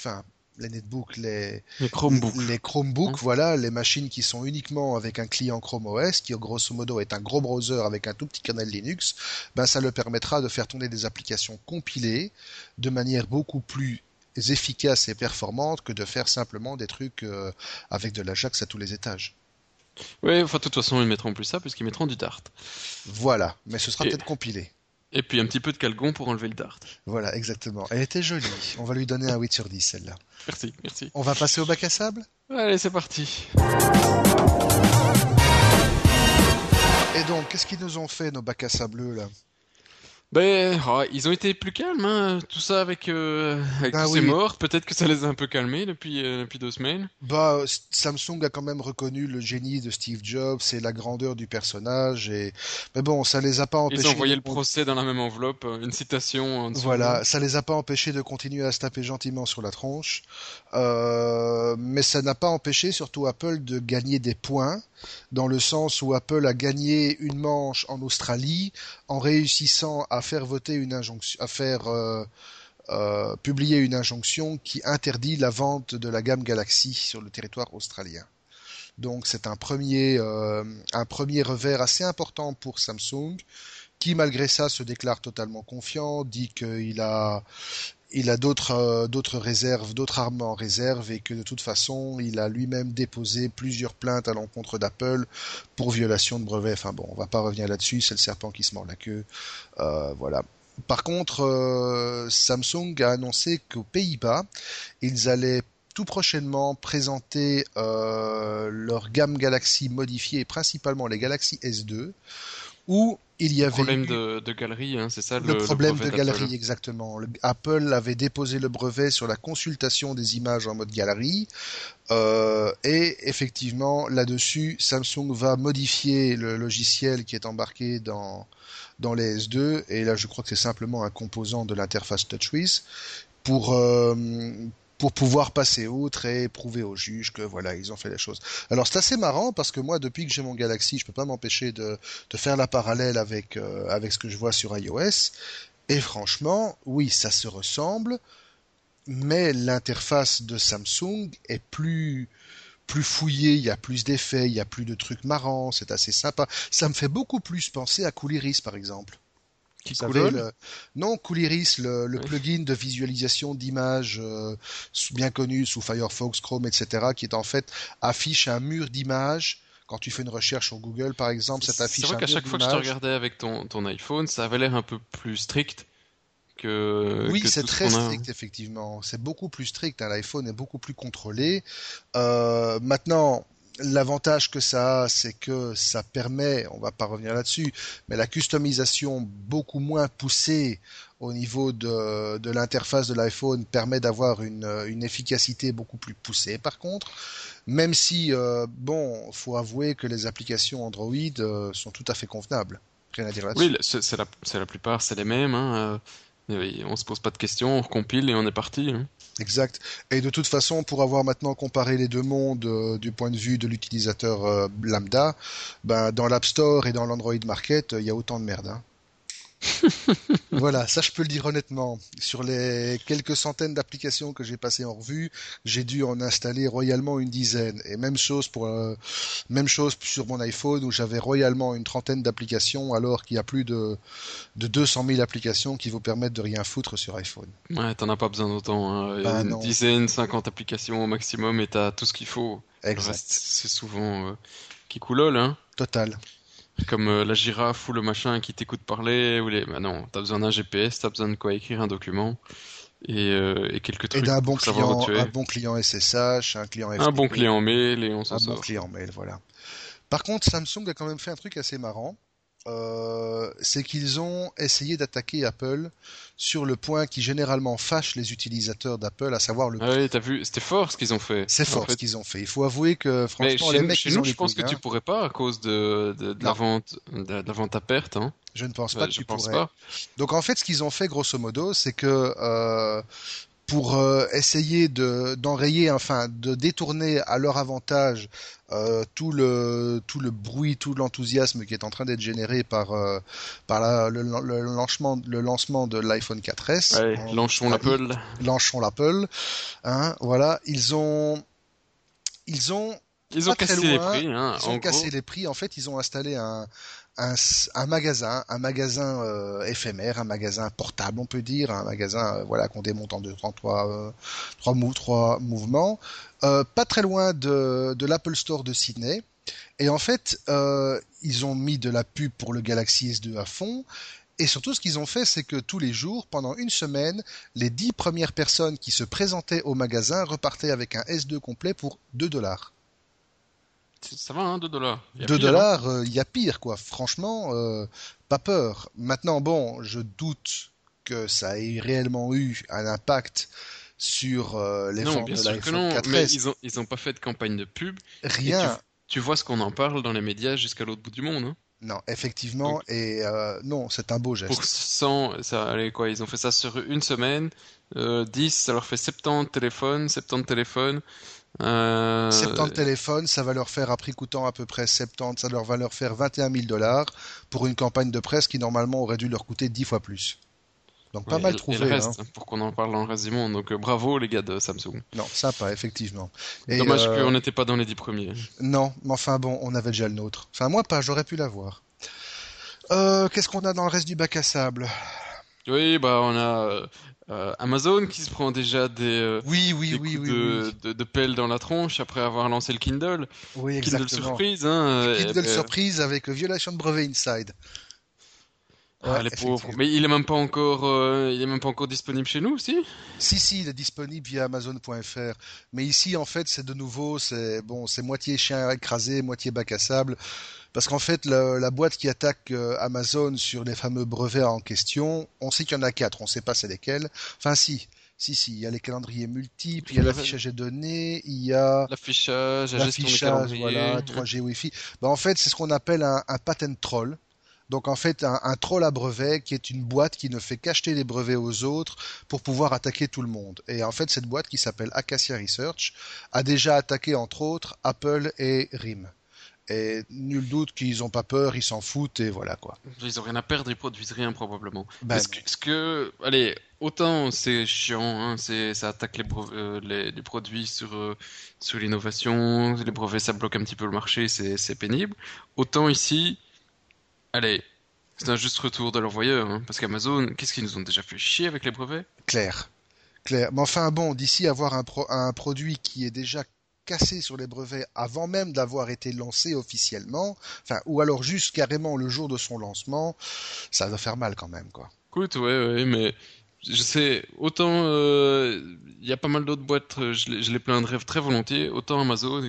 les netbooks, les, les Chromebooks, les Chromebooks, hein voilà, les machines qui sont uniquement avec un client Chrome OS, qui grosso modo est un gros browser avec un tout petit kernel Linux, ben ça le permettra de faire tourner des applications compilées de manière beaucoup plus efficace et performante que de faire simplement des trucs euh, avec de l'Ajax à tous les étages. Oui, enfin, de toute façon, ils mettront plus ça puisqu'ils mettront du Dart. Voilà, mais ce sera peut-être compilé. Et puis un petit peu de calgon pour enlever le Dart. Voilà, exactement. Elle était jolie. On va lui donner un 8 sur 10, celle-là. Merci, merci. On va passer au bac à sable? Allez, c'est parti. Et donc, qu'est-ce qu'ils nous ont fait, nos bacs à sable là? Ben, oh, ils ont été plus calmes, hein, tout ça avec, euh, avec ah tous ces morts. Peut-être que ça les a un peu calmés depuis, euh, depuis deux semaines. Bah, Samsung a quand même reconnu le génie de Steve Jobs et la grandeur du personnage. Et mais bon, ça les a pas empêchés. Ils ont envoyé le procès dans la même enveloppe, euh, une citation. En voilà, ça les a pas empêchés de continuer à se taper gentiment sur la tronche. Euh, mais ça n'a pas empêché surtout Apple de gagner des points dans le sens où Apple a gagné une manche en Australie en réussissant à faire voter une injonction, euh, euh, publier une injonction qui interdit la vente de la gamme Galaxy sur le territoire australien. Donc c'est un premier, euh, un premier revers assez important pour Samsung, qui malgré ça se déclare totalement confiant, dit qu'il a, il a d'autres euh, d'autres réserves, d'autres armes en réserve et que de toute façon, il a lui-même déposé plusieurs plaintes à l'encontre d'Apple pour violation de brevet. Enfin bon, on va pas revenir là-dessus, c'est le serpent qui se mord la queue. Euh, voilà. Par contre, euh, Samsung a annoncé qu'aux Pays-Bas, ils allaient tout prochainement présenter leur gamme Galaxy modifiée, principalement les Galaxy S2, où il y avait problème de, galerie, hein, c'est ça le, problème de galerie exactement. Apple avait déposé le brevet sur la consultation des images en mode galerie euh, et effectivement là-dessus, Samsung va modifier le logiciel qui est embarqué dans dans les S2 et là je crois que c'est simplement un composant de l'interface TouchWiz pour euh, pour pouvoir passer outre et prouver aux juges que voilà, ils ont fait les choses. Alors c'est assez marrant parce que moi, depuis que j'ai mon Galaxy, je peux pas m'empêcher de, de, faire la parallèle avec, euh, avec ce que je vois sur iOS. Et franchement, oui, ça se ressemble, mais l'interface de Samsung est plus plus fouillée, il y a plus d'effets, il y a plus de trucs marrants, c'est assez sympa. Ça me fait beaucoup plus penser à Cooliris par exemple. Qui le... Non, Cooliris, le, le plugin de visualisation d'images euh, bien connu sous Firefox, Chrome, etc., qui est en fait affiche un mur d'images. Quand tu fais une recherche sur Google, par exemple, ça t'affiche C'est vrai qu'à chaque fois que je te regardais avec ton, ton iPhone, ça avait l'air un peu plus strict que. Oui, c'est très strict, effectivement. C'est beaucoup plus strict. Hein. L'iPhone est beaucoup plus contrôlé. Euh, maintenant, L'avantage que ça a, c'est que ça permet, on va pas revenir là-dessus, mais la customisation beaucoup moins poussée au niveau de, de l'interface de l'iPhone permet d'avoir une, efficacité beaucoup plus poussée. Par contre, même si, euh, bon, faut avouer que les applications Android euh, sont tout à fait convenables. Rien à dire là-dessus. Oui, c'est la, la, plupart, c'est les mêmes. Hein. Euh, on se pose pas de questions, on recompile et on est parti. Hein. Exact. Et de toute façon, pour avoir maintenant comparé les deux mondes euh, du point de vue de l'utilisateur euh, lambda, ben, dans l'App Store et dans l'Android Market, il y a autant de merde. Hein. voilà, ça je peux le dire honnêtement. Sur les quelques centaines d'applications que j'ai passées en revue, j'ai dû en installer royalement une dizaine. Et même chose pour euh, même chose sur mon iPhone où j'avais royalement une trentaine d'applications alors qu'il y a plus de, de 200 000 applications qui vous permettent de rien foutre sur iPhone. Ouais, t'en as pas besoin d'autant. Hein. Ben une dizaine, 50 applications au maximum et t'as tout ce qu'il faut. Exact. C'est souvent euh, qui coulole, hein. Total comme euh, la girafe ou le machin qui t'écoute parler ou les bah non t'as besoin d'un GPS t'as besoin de quoi écrire un document et, euh, et quelques trucs et d'un bon client un bon client SSH un client un bon client mail et on s'en sort un bon client mail voilà. Par contre Samsung a quand même fait un truc assez marrant euh, c'est qu'ils ont essayé d'attaquer Apple sur le point qui généralement fâche les utilisateurs d'Apple, à savoir le. Ah oui, t'as vu, c'était fort ce qu'ils ont fait. C'est fort ce qu'ils ont fait. Il faut avouer que franchement, les mecs, chez nous, je pense que tu pourrais pas à cause de, de, la vente, de, la vente à perte. Hein. Je ne pense pas que tu pourrais. Donc en fait, ce qu'ils ont fait grosso modo, c'est que euh, pour euh, essayer de d'enrayer, enfin de détourner à leur avantage euh, tout le tout le bruit, tout l'enthousiasme qui est en train d'être généré par euh, par le, lancement le lancement de l'iPhone 4S. Ouais, lançons l'Apple. Lançons l'Apple. Hein, voilà, ils ont ils ont ils ont cassé les prix. Hein, ils ont cassé les prix. En fait, ils ont installé un un, magasin, un magasin euh, éphémère, un magasin portable, on peut dire, un magasin euh, voilà qu'on démonte en deux, en trois, euh, trois, trois mouvements, pas très loin de, de l'Apple Store de Sydney. Et en fait, ils ont mis de la pub pour le Galaxy S2 à fond. Et surtout, ce qu'ils ont fait, c'est que tous les jours, pendant une semaine, les dix premières personnes qui se présentaient au magasin repartaient avec un S2 complet pour 2 dollars. Ça va, hein, 2 dollars. 2 dollars, euh, il y a pire, quoi. Franchement, euh, pas peur. Maintenant, bon, je doute que ça ait réellement eu un impact sur euh, les ventes de l'iPhone 4S. Mais ils ont, ils ont pas fait de campagne de pub. Rien. Tu, vois ce qu'on en parle dans les médias jusqu'à l'autre bout du monde. Hein. Non, effectivement, et non, c'est un beau geste. Pour 100, ça, allez, quoi, ils ont fait ça sur une semaine. 10, ça leur fait 70 téléphones, 70 téléphones. Euh... 70 téléphones, ça va leur faire, à prix coûtant à peu près 70, ça leur va leur faire 21 000 dollars pour une campagne de presse qui normalement aurait dû leur coûter 10 fois plus. Donc pas mal trouvé. Et reste, hein. pour qu'on en parle dans le reste du monde. Donc euh, bravo les gars de Samsung. Non, sympa, effectivement. Dommage euh... qu'on n'était pas dans les 10 premiers. Non, mais enfin bon, on avait déjà le nôtre. Enfin moi pas, j'aurais pu l'avoir. Euh, Qu'est-ce qu'on a dans le reste du bac à sable? Oui, bah on a euh, euh, Amazon qui se prend déjà des, euh, oui, oui, oui, coups de, de, de, pelle dans la tronche après avoir lancé le Kindle. Oui, exactement. Kindle surprise. Hein, Kindle surprise avec violation de brevet inside. Ah, les pauvres. Mais il est même pas encore, euh, il est même pas encore disponible chez nous, si? Si, si, il est disponible via Amazon.fr. Mais ici, en fait, c'est de nouveau, c'est bon, c'est moitié chien écrasé, moitié bac à sable. Parce qu'en fait, la, la, boîte qui attaque euh, Amazon sur les fameux brevets en question, on sait qu'il y en a quatre, on ne sait pas c'est lesquels. Enfin, si. Si, si, il y a les calendriers multiples, il y a l'affichage des données, il y a l'affichage, la gestion des voilà, 3G Wi-Fi. Ben, en fait, c'est ce qu'on appelle un, un, patent troll. Donc en fait, un, un, troll à brevets qui est une boîte qui ne fait qu'acheter les brevets aux autres pour pouvoir attaquer tout le monde. Et en fait, cette boîte qui s'appelle Acacia Research a déjà attaqué entre autres Apple et RIM. Et nul doute qu'ils n'ont pas peur, ils s'en foutent et voilà quoi. Ils ont rien à perdre, ils produisent rien probablement. Ben est-ce que, que, allez, autant c'est chiant, hein, c'est, ça attaque les, euh, les, les, produits sur, euh, sur l'innovation, les brevets ça bloque un petit peu le marché, c'est, c'est pénible. Autant ici, allez, c'est un juste retour de l'envoyeur, hein, parce qu'Amazon, qu'est-ce qu'ils nous ont déjà fait chier avec les brevets? Claire. Claire. Mais enfin bon, d'ici avoir un, pro, un produit qui est déjà sur les brevets avant même d'avoir été lancé officiellement, enfin, ou alors juste carrément le jour de son lancement, ça va faire mal quand même, quoi. Écoute, ouais, ouais, mais je sais, autant il euh, y a pas mal d'autres boîtes, je les, je les plaindrais très volontiers, autant Amazon,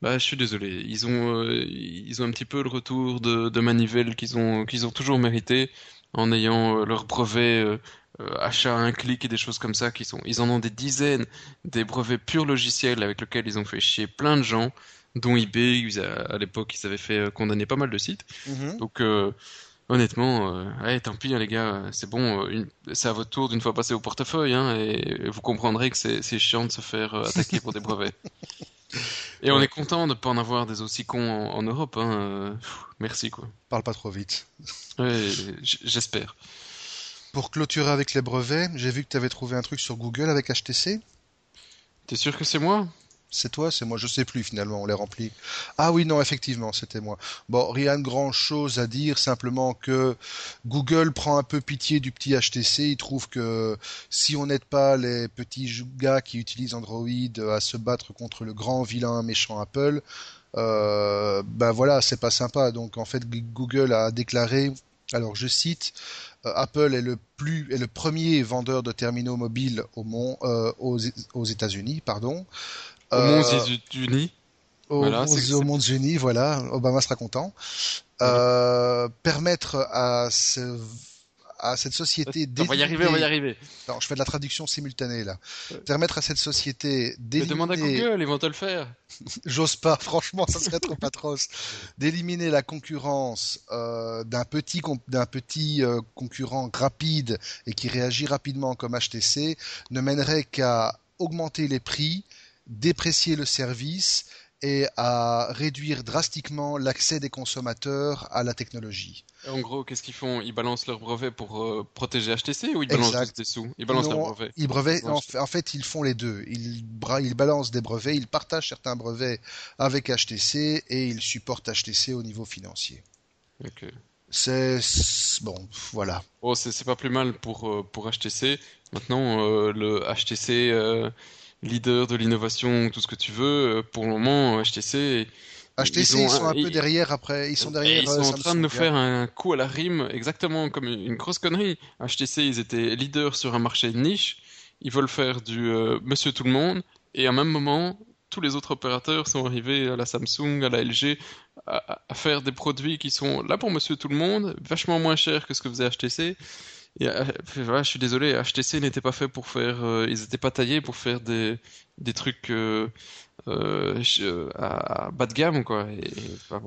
bah, je suis désolé, ils ont, euh, ils ont un petit peu le retour de, de manivelle qu'ils ont, qu'ils ont toujours mérité en ayant euh, leur brevet euh, euh, achat à un clic et des choses comme ça qui sont ils en ont des dizaines des brevets purs logiciels avec lesquels ils ont fait chier plein de gens dont eBay à l'époque ils avaient fait condamner pas mal de sites. Mm-hmm. donc honnêtement euh, ouais, tant pis hein, les gars c'est bon c'est à votre tour d'une fois passé au portefeuille hein, et vous comprendrez que c'est chiant de se faire attaquer pour des brevets. Et on est content de ne pas en avoir des aussi cons en, en Europe hein. merci quoi. Parle pas trop vite. Ouais j'espère pour clôturer avec les brevets, j'ai vu que tu avais trouvé un truc sur Google avec HTC. T'es sûr que c'est moi? C'est toi, c'est moi, je sais plus finalement, on les remplit. Ah oui, non, effectivement, c'était moi. Bon, rien de grand chose à dire, simplement que Google prend un peu pitié du petit HTC, il trouve que si on n'aide pas les petits gars qui utilisent Android à se battre contre le grand vilain méchant Apple, euh, ben voilà, c'est pas sympa. Donc en fait, Google a déclaré, alors je cite, Apple est le plus est le premier vendeur de terminaux mobiles au monde euh, aux, aux États-Unis, pardon. Aux euh, États-Unis. Aux, voilà, aux Mondes-Unis, voilà. Obama sera content. Euh, permettre à ce à cette société On va y arriver, on va y arriver. Non, je fais de la traduction simultanée là. Permettre à cette société d'éliminer. Demande à Google, ils vont te le faire. J'ose pas, franchement, ça serait trop atroce. D'éliminer la concurrence euh, d'un petit d'un petit euh, concurrent rapide et qui réagit rapidement comme HTC ne mènerait qu'à augmenter les prix, déprécier le service et à réduire drastiquement l'accès des consommateurs à la technologie. En gros, qu'est-ce qu'ils font? Ils balancent leurs brevets pour euh, protéger HTC ou ils balancent des sous? Ils balancent leurs brevets. Ils en, fait, ils font les deux. Ils, ils balancent des brevets, ils partagent certains brevets avec HTC et ils supportent HTC au niveau financier. Ok. C'est bon, voilà. Oh, c'est pas plus mal pour euh, pour HTC. Maintenant, euh, le HTC leader de l'innovation, tout ce que tu veux. Euh, pour le moment, HTC. HTC, ils, sont un peu derrière après. Ils sont derrière. Ils sont en train de nous faire un coup à la rime, exactement comme une grosse connerie. HTC, ils étaient leaders sur un marché de niche. Ils veulent faire du euh, Monsieur Tout le Monde. Et à même moment, tous les autres opérateurs sont arrivés à la Samsung, à la LG, à, à faire des produits qui sont là pour Monsieur Tout le Monde, vachement moins chers que ce que faisait HTC. Euh, je suis désolé, HTC n'était pas fait pour faire, euh, ils n'étaient pas taillés pour faire des, des trucs euh, à, bas de gamme, quoi.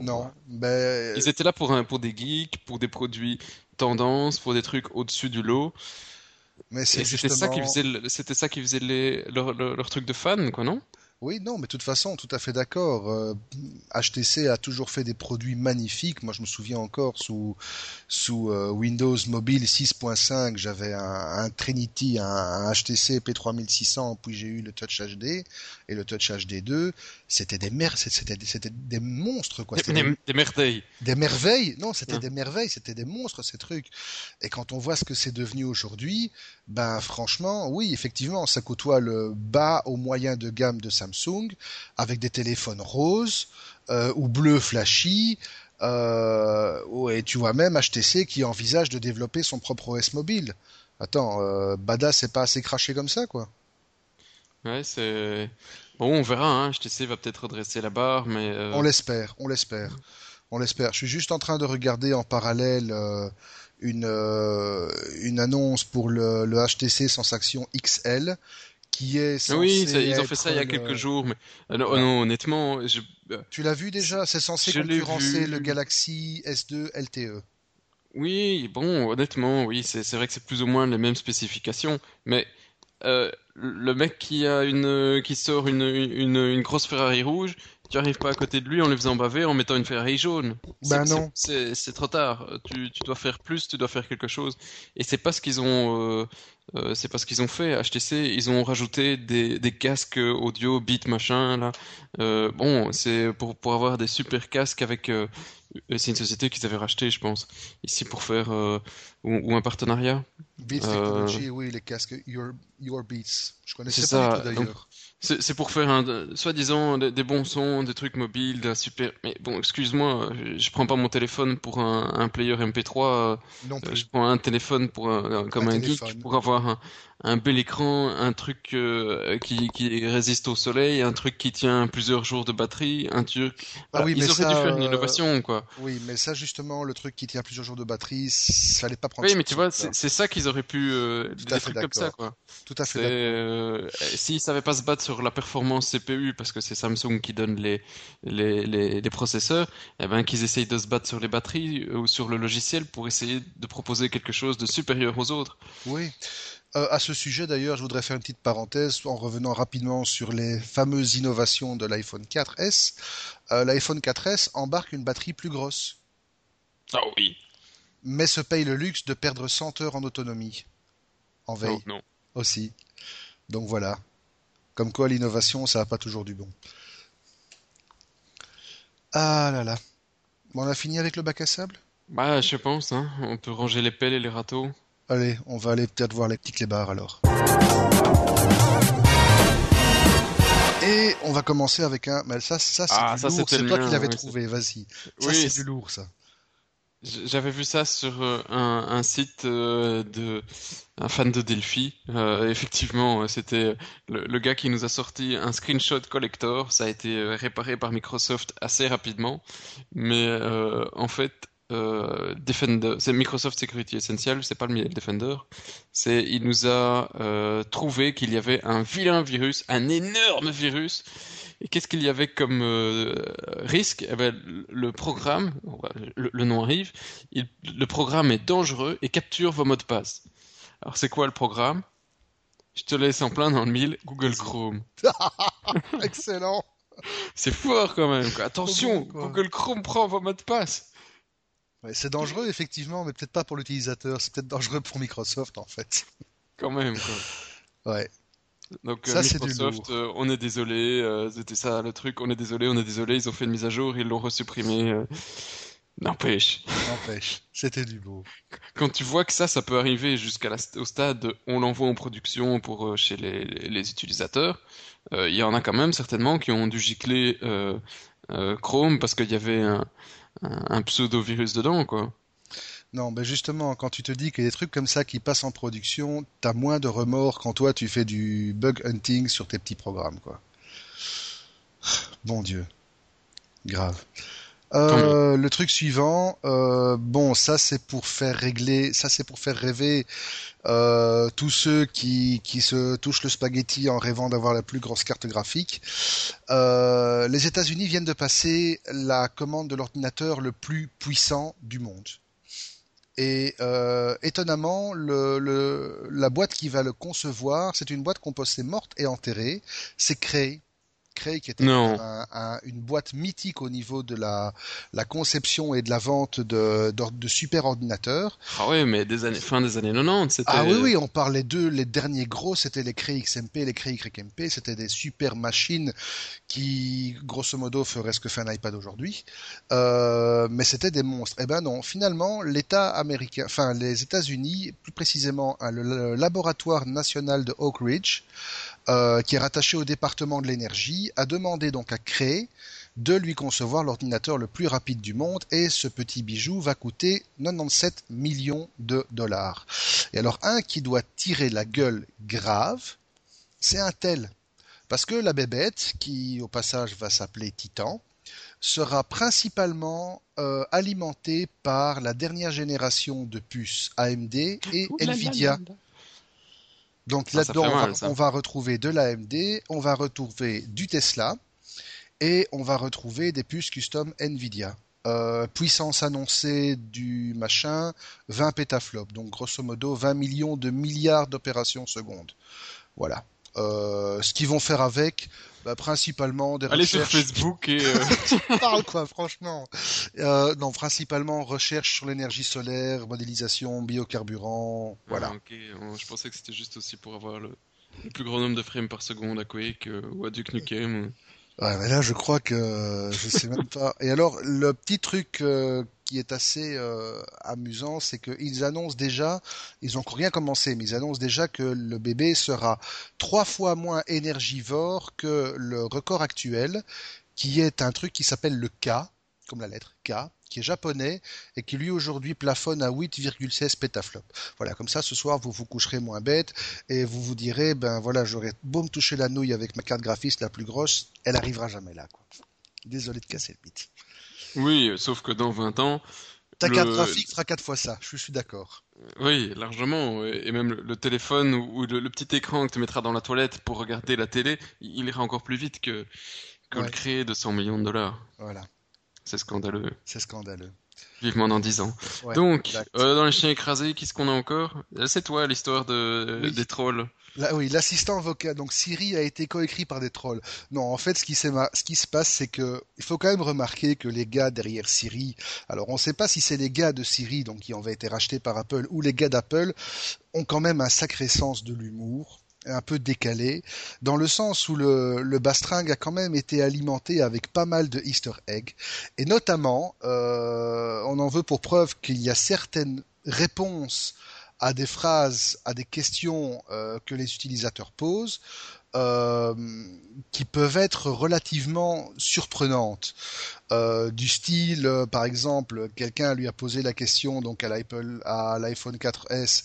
non, ben... Ils étaient là pour, un, pour des geeks, pour des produits tendance, pour des trucs au-dessus du lot. Mais c'est justement... ça qui faisait, c'était ça qui faisait les, leur, leur, leur truc de fan, quoi, non? Oui, non, mais de toute façon, tout à fait d'accord. HTC euh, a toujours fait des produits magnifiques. Moi, je me souviens encore sous sous euh, Windows Mobile 6.5, j'avais un, Trinity, un, HTC P3600, puis j'ai eu le Touch HD et le Touch HD 2. C'était des mer c'était c'était des monstres quoi. Des, des, merveilles. Des merveilles. Non, c'était des merveilles, c'était des monstres ces trucs. Et quand on voit ce que c'est devenu aujourd'hui, ben franchement, oui, effectivement, ça côtoie le bas au moyen de gamme de Samsung avec des téléphones roses euh, ou bleus flashy. Euh, et tu vois même HTC qui envisage de développer son propre OS mobile. Attends, euh, Bada c'est pas assez craché comme ça, quoi. Ouais, c'est. Bon, on verra, hein. HTC va peut-être redresser la barre, mais. Euh, on l'espère, on l'espère. On l'espère. Je suis juste en train de regarder en parallèle une, une annonce pour le, le HTC Sensation XL qui est censé Oui, ils ont fait ça il y a quelques jours, mais non, honnêtement, je... tu l'as vu déjà? C'est censé concurrencer le Galaxy S2 LTE. Oui, bon, honnêtement, oui, c'est vrai que c'est plus ou moins les mêmes spécifications, mais euh, le mec qui a une qui sort une, une, une grosse Ferrari rouge, tu arrives pas à côté de lui en le faisant baver en mettant une Ferrari jaune. Ben non. C'est trop tard. Tu, tu, dois faire plus, tu dois faire quelque chose. Et c'est pas ce qu'ils ont. Euh, euh, c'est pas ce qu'ils ont fait. HTC, ils ont rajouté des, des casques audio, beat machin là. Euh, bon, c'est pour pour avoir des super casques avec. Euh, c'est une société qu'ils avaient racheté, je pense, ici pour faire euh, ou, ou, un partenariat. Beats Technology, oui, les casques Your, Your Beats. Je connaissais pas ça. d'ailleurs. C'est pour faire un, soi-disant des, bons sons, des trucs mobiles, d'un super. Mais bon, excuse-moi, je, prends pas mon téléphone pour un, un player MP3. Non plus. Je prends un téléphone pour comme un, geek pour avoir un, un bel écran, un truc euh, qui, qui résiste au soleil, un truc qui tient plusieurs jours de batterie, un truc. Ah oui, ils mais auraient dû faire une innovation, quoi. Oui, mais ça justement, le truc qui tient plusieurs jours de batterie, ça allait pas prendre. Oui, mais tu vois, c'est ça qu'ils auraient pu euh, Tout à fait comme ça, quoi. Tout à fait. Euh, S'ils savaient pas se battre sur la performance CPU, parce que c'est Samsung qui donne les les, les, les processeurs, eh ben qu'ils essayent de se battre sur les batteries ou sur le logiciel pour essayer de proposer quelque chose de supérieur aux autres. Oui. Euh, à ce sujet, d'ailleurs, je voudrais faire une petite parenthèse en revenant rapidement sur les fameuses innovations de l'iPhone 4S. Euh, L'iPhone 4S embarque une batterie plus grosse. Ah oui. Mais se paye le luxe de perdre 100 heures en autonomie. En veille. Oh, non. Aussi. Donc voilà. Comme quoi, l'innovation, ça n'a pas toujours du bon. Ah là là. Bon, on a fini avec le bac à sable? Bah, je pense, hein. On peut ranger les pelles et les râteaux. Allez, on va aller peut-être voir les petits clébards alors. Et on va commencer avec un. Mais ça, ça c'est ah, du lourd. C'est toi qui l'avais trouvé. Vas-y. Ça, Oui, c'est du lourd, ça. J'avais vu ça sur euh, un, site euh, de un fan de Delphi. Euh, effectivement, c'était le, gars qui nous a sorti un screenshot collector. Ça a été réparé par Microsoft assez rapidement, mais euh, en fait, Defender, c'est Microsoft Security Essential, c'est pas le Defender, c'est il nous a trouvé qu'il y avait un vilain virus, un énorme virus. Et qu'est-ce qu'il y avait comme euh, risque? Eh ben, Le programme, le, nom arrive, le programme est dangereux et capture vos mots de passe. Alors c'est quoi le programme? Je te laisse en plein dans le mille, Google Chrome. Excellent c'est fort quand même. Attention, Google Chrome prend vos mots de passe. c'est dangereux effectivement, mais peut-être pas pour l'utilisateur. C'est peut-être dangereux pour Microsoft en fait. Quand même. Quoi. Ouais. Donc euh, Microsoft, euh, on est désolé, euh, c'était ça le truc, on est désolé, on est désolé, ils ont fait une mise à jour, ils l'ont resupprimé. N'empêche. N'empêche, c'était du beau. Quand tu vois que ça, ça peut arriver jusqu'au stade, on l'envoie en production pour chez les utilisateurs, euh, il y en a quand même certainement qui ont dû gicler euh, Chrome parce qu'il y avait un, un, pseudo-virus dedans, quoi. Non, ben justement, quand tu te dis qu'il y a des trucs comme ça qui passent en production, t'as moins de remords quand toi tu fais du bug hunting sur tes petits programmes, quoi. Bon Dieu. Grave. Euh, le truc suivant, euh, bon, ça c'est pour faire régler, ça c'est pour faire rêver euh, tous ceux qui, qui se touchent le spaghetti en rêvant d'avoir la plus grosse carte graphique. Les États-Unis viennent de passer la commande de l'ordinateur le plus puissant du monde. Et euh, étonnamment, la boîte qui va le concevoir, c'est une boîte composée morte et enterrée. C'est créé Cray, qui était une boîte mythique au niveau de la, la conception et de la vente de, de, super ordinateurs. Ah oui, mais des années, fin des années 90, c'était... Ah oui, oui, on parlait d'eux, les derniers gros, c'était les Cray XMP, les Cray YMP, c'était des super machines qui, grosso modo, feraient ce que fait un iPad aujourd'hui. Euh, mais c'était des monstres. Eh ben non, finalement, l'État américain, enfin les États-Unis, plus précisément le laboratoire national de Oak Ridge, euh, qui est rattaché au département de l'énergie, a demandé donc à Cray de lui concevoir l'ordinateur le plus rapide du monde et ce petit bijou va coûter 97 millions de dollars. Et alors un qui doit tirer la gueule grave, c'est un tel. Parce que la bébête, qui au passage va s'appeler Titan, sera principalement euh, alimentée par la dernière génération de puces AMD et Nvidia. Donc là-dedans, on, va retrouver de l'AMD, on va retrouver du Tesla et on va retrouver des puces custom Nvidia. Euh, puissance annoncée du machin, 20 pétaflops. Donc grosso modo 20 millions de milliards d'opérations secondes. Voilà. Euh, ce qu'ils vont faire avec, bah, principalement des Allez sur Facebook et euh... parle quoi franchement euh, non principalement recherche sur l'énergie solaire modélisation biocarburant voilà ah, ok je pensais que c'était juste aussi pour avoir le, plus grand nombre de frames par seconde à Quake euh, ou à Duke Nukem Ouais, mais là, je crois que je sais même pas. Et alors, le petit truc euh, qui est assez euh, amusant, c'est qu'ils annoncent déjà, ils ont rien commencé, mais ils annoncent déjà que le bébé sera trois fois moins énergivore que le record actuel, qui est un truc qui s'appelle le K, comme la lettre K, qui est japonais et qui lui aujourd'hui plafonne à 8,16 pétaflops. Voilà, comme ça ce soir vous vous coucherez moins bête et vous vous direz ben voilà j'aurais beau me toucher la nouille avec ma carte graphiste la plus grosse, elle arrivera jamais là quoi. Désolé de casser le mythe. Oui, sauf que dans 20 ans ta carte graphique fera quatre fois ça, je suis d'accord. Oui, largement. Et même le téléphone ou le, petit écran que tu mettras dans la toilette pour regarder la télé, il ira encore plus vite que, que le créer de 100 millions de dollars. Voilà. C'est scandaleux. C'est scandaleux. Vivement dans 10 ans. Donc, euh, dans les chiens écrasés, qu'est-ce qu'on a encore? C'est toi l'histoire de, des trolls. Là, oui, l'assistant vocal. Donc Siri a été coécrit par des trolls. Non, en fait, ce qui, se passe, c'est que il faut quand même remarquer que les gars derrière Siri, alors on ne sait pas si c'est les gars de Siri, donc qui ont été rachetés par Apple, ou les gars d'Apple, ont quand même un sacré sens de l'humour un peu décalé, dans le sens où le, le bastring a quand même été alimenté avec pas mal de easter eggs, et notamment, euh, on en veut pour preuve qu'il y a certaines réponses à des phrases, à des questions euh, que les utilisateurs posent, euh, qui peuvent être relativement surprenantes. Euh, du style, par exemple, quelqu'un lui a posé la question donc à l'iPhone 4S,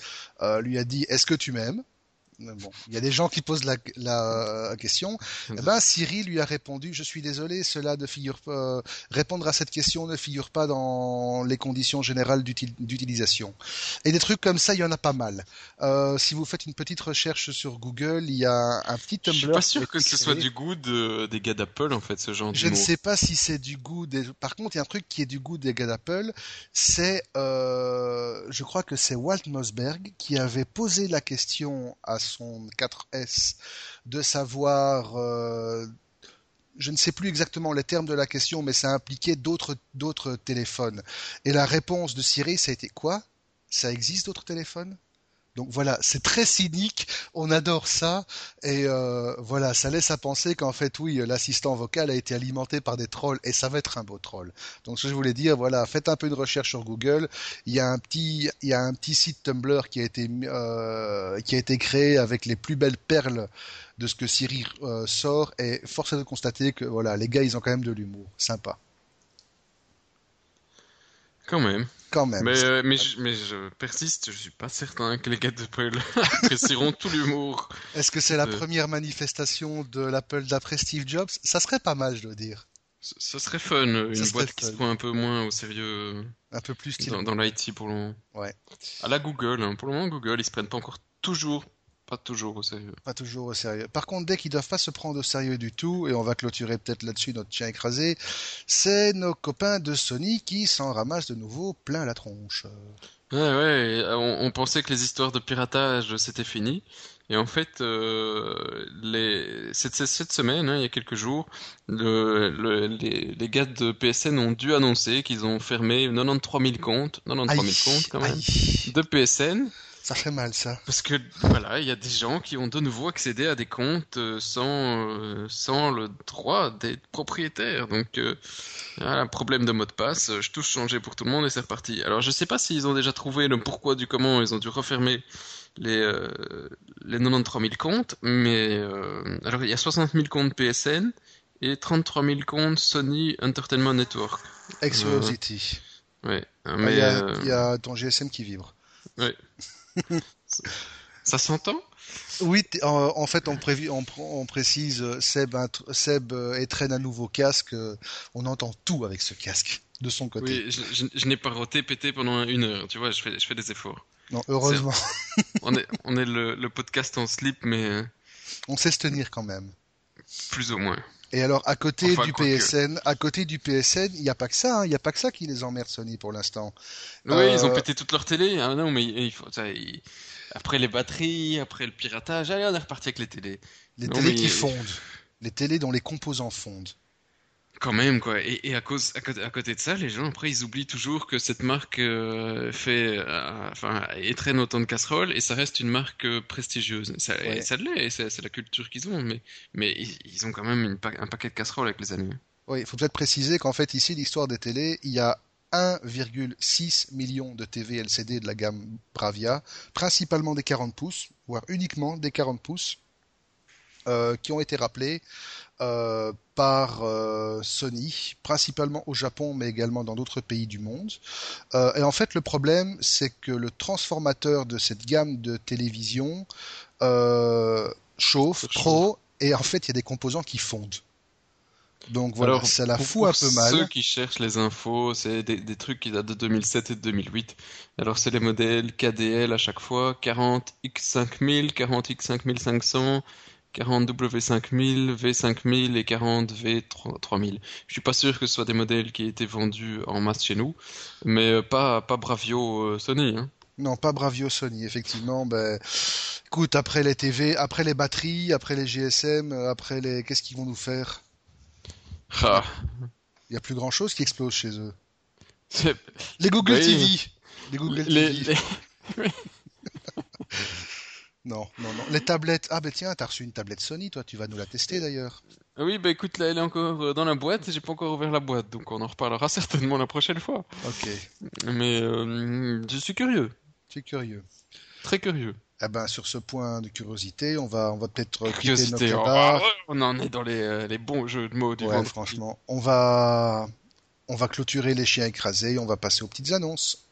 lui a dit Est-ce que tu m'aimes? Bon, il y a des gens qui posent la, la question. Eh ben, Siri lui a répondu Je suis désolé, cela ne figure pas. Répondre à cette question ne figure pas dans les conditions générales d'utilisation. Et des trucs comme ça, il y en a pas mal. Euh, si vous faites une petite recherche sur Google, il y a un petit Tumblr. Je suis pas sûr que ce soit du goût des gars d'Apple, en fait, ce genre Je ne sais pas si c'est du goût des. Par contre, il y a un truc qui est du goût des gars d'Apple. C'est, euh, je crois que c'est Walt Mossberg qui avait posé la question à son 4S de savoir, euh, je ne sais plus exactement les termes de la question, mais ça impliquait d'autres d'autres téléphones. Et la réponse de Siri, ça a été quoi? Ça existe d'autres téléphones? Donc voilà, c'est très cynique, on adore ça, et euh, voilà, ça laisse à penser qu'en fait, oui, l'assistant vocal a été alimenté par des trolls, et ça va être un beau troll. Donc ce que je voulais dire, voilà, faites un peu de recherche sur Google. Il y a un petit, il y a un petit site Tumblr qui a été euh, qui a été créé avec les plus belles perles de ce que Siri euh, sort, et force est de constater que voilà, les gars, ils ont quand même de l'humour, sympa. Quand même. Quand même. Mais, euh, mais, je, mais, je, persiste, je suis pas certain que les gars d'Apple apprécieront tout l'humour. Est-ce que c'est la première manifestation de l'Apple d'après Steve Jobs? Ça serait pas mal, je dois dire. Ce serait fun, une boîte qui se prend un peu moins au sérieux. Un peu plus dans, dans l'IT pour le moment. Ouais. À la Google, hein. pour le moment, Google, ils se prennent pas encore toujours pas toujours au sérieux. Pas toujours au sérieux. Par contre, dès qu'ils doivent pas se prendre au sérieux du tout, et on va clôturer peut-être là-dessus notre chien écrasé, c'est nos copains de Sony qui s'en ramassent de nouveau plein la tronche. Ouais, ouais, on, pensait que les histoires de piratage c'était fini. Et en fait, euh, les... cette, cette semaine, hein, il y a quelques jours, le, les, les, gars de PSN ont dû annoncer qu'ils ont fermé 93 000 comptes, 93 000 comptes quand même, de PSN ça fait mal, ça. Parce que, voilà, il y a des gens qui ont de nouveau accédé à des comptes euh, sans, euh, sans le droit d'être propriétaire. Donc, euh, un problème de mot de passe, je touche changer pour tout le monde et c'est reparti. Alors, je sais pas s'ils ont déjà trouvé le pourquoi du comment ils ont dû refermer les, les 93 000 comptes, mais alors il y a 60 000 comptes PSN et 33 000 comptes Sony Entertainment Network. Exclusivity. ouais, mais il y, a ton GSM qui vibre. Ouais. Ça s'entend? Oui, en, fait, on, on, précise, Seb, Seb étraîne un nouveau casque. On entend tout avec ce casque de son côté. Oui, je, n'ai pas roté pété pendant une heure. Tu vois, je fais, je fais des efforts. Non, heureusement. on est, on est le, podcast en slip, mais. Euh, on sait se tenir quand même. Plus ou moins. Et alors, à côté du PSN, à côté du PSN, il n'y a pas que ça, hein. il n'y a pas que ça qui les emmerde Sony pour l'instant. Oui, ils ont euh, pété toute leur télé. Hein. non, mais il faut, après les batteries, après le piratage, allez, on est reparti avec les télés. Les télés qui fondent, les télés dont les composants fondent. Quand même, quoi. Et, à, cause, à côté, de ça, les gens, après, ils oublient toujours que cette marque euh, fait, euh, enfin, étraîne autant de casseroles et ça reste une marque euh, prestigieuse. Ça, ça l'est, c'est la culture qu'ils ont, mais, mais ils, ont quand même un paquet de casseroles avec les années. Oui, il faut peut-être préciser qu'en fait, ici, l'histoire des télés, il y a 1,6 million de TV LCD de la gamme Bravia, principalement des 40 pouces, voire uniquement des 40 pouces, qui ont été rappelés euh, par euh, Sony, principalement au Japon, mais également dans d'autres pays du monde. Euh, et en fait, le problème, c'est que le transformateur de cette gamme de télévision chauffe trop, et en fait, il y a des composants qui fondent. Donc voilà, ça la fout un peu mal. Ceux qui cherchent les infos, c'est des, des, trucs qui datent de 2007 et de 2008. Alors c'est les modèles KDL à chaque fois, 40 X5000, 40 X5500, 40 W5000, V5000 et 40 V3000. Je suis pas sûr que ce soit des modèles qui aient été vendus en masse chez nous, mais euh, pas, pas Bravio euh, Sony. Hein. Non, pas Bravio Sony, effectivement. Ben, écoute, après les TV, après les batteries, après les GSM, euh, après les. Qu'est-ce qu'ils vont nous faire? Ah. Il y a plus grand chose qui explose chez eux. Les Google TV. Les Google TV. Non, non, non. Les tablettes. Ah, ben tiens, t'as reçu une tablette Sony, toi, tu vas nous la tester d'ailleurs. Ah oui, bah écoute, là, elle est encore euh, dans la boîte, j'ai pas encore ouvert la boîte, donc on en reparlera certainement la prochaine fois. Ok. Mais euh, je suis curieux. Tu es curieux. Très curieux. Eh ben, sur ce point de curiosité, on va, on va peut-être quitter notre débat. on en est dans les, euh, les, bons jeux de mots du ouais, franchement. On va, on va clôturer les chiens écrasés et on va passer aux petites annonces.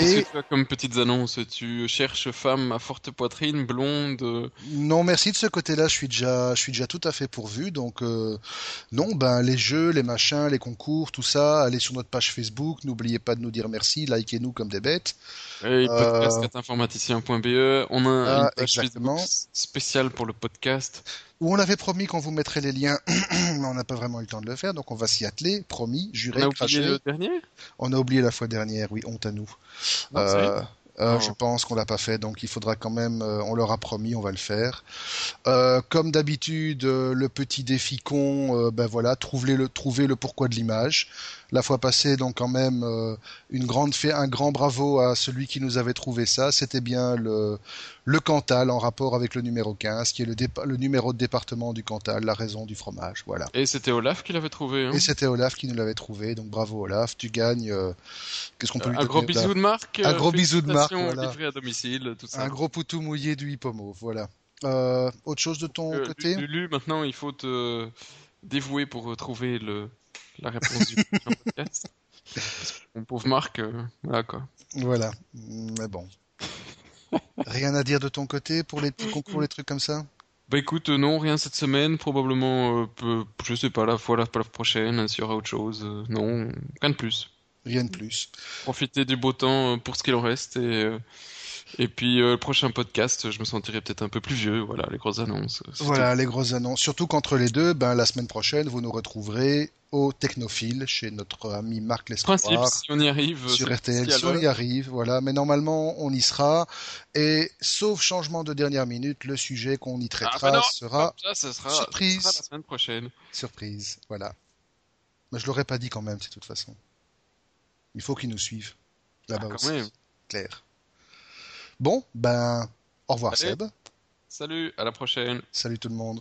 Et que tu as comme petites annonces Tu cherches femme à forte poitrine, blonde Non, merci de ce côté-là. Je suis déjà, je suis déjà tout à fait pourvu. Donc euh, non, ben les jeux, les machins, les concours, tout ça. Allez sur notre page Facebook. N'oubliez pas de nous dire merci. Likez-nous comme des bêtes. Et podcast.informaticien.be. On a ah, une page Facebook spéciale pour le podcast où on avait promis qu'on vous mettrait les liens, mais on n'a pas vraiment eu le temps de le faire, donc on va s'y atteler, promis, juré, On a oublié le dernier? On a oublié la fois dernière, oui, honte à nous. euh, euh, je pense qu'on l'a pas fait, donc il faudra quand même. Euh, on leur a promis, on va le faire. Euh, comme d'habitude, le petit défi con, ben voilà, trouver le trouver le pourquoi de l'image. La fois passée, donc quand même une grande fait un grand bravo à celui qui nous avait trouvé ça. C'était bien le le Cantal en rapport avec le numéro 15, qui est le, le numéro de département du Cantal, la raison du fromage. Voilà. Et c'était Olaf qui l'avait trouvé. Hein? Et c'était Olaf qui nous l'avait trouvé. Donc bravo Olaf, tu gagnes. Qu'est-ce qu'on peut lui Un gros bisou de Marc. Un gros bisou de Marc à domicile, tout ça. Un gros poutou mouillé du hippomo, voilà. Euh, autre chose de ton euh, côté? Lulu, maintenant il faut te dévouer pour trouver le, la réponse du podcast. Mon pauvre Marc, euh, voilà quoi. Voilà, mais bon. Rien à dire de ton côté pour les petits concours, les trucs comme ça? Bah écoute, non, rien cette semaine. Probablement, je sais pas, la fois la, la prochaine, s'il y aura autre chose. non, rien de plus. Rien de plus. Profiter du beau temps pour ce qu'il en reste et et puis euh, le prochain podcast, je me sentirai peut-être un peu plus vieux. Voilà, les grosses annonces. Voilà, les grosses annonces. Surtout qu'entre les deux, ben, la semaine prochaine, vous nous retrouverez au Technophile chez notre ami Marc Lestroir. Principe, si on y arrive. Sur RTL, si, on y arrive, voilà. Mais normalement, on y sera. Et sauf changement de dernière minute, le sujet qu'on y ah, traitera bah sera, ça, sera surprise. la semaine prochaine. Surprise, voilà. Mais je l'aurais pas dit quand même, de toute façon. Il faut qu'ils nous suivent. Là-bas ah, aussi. Claire. Bon, ben, au revoir Seb. Salut, à la prochaine. Salut tout le monde.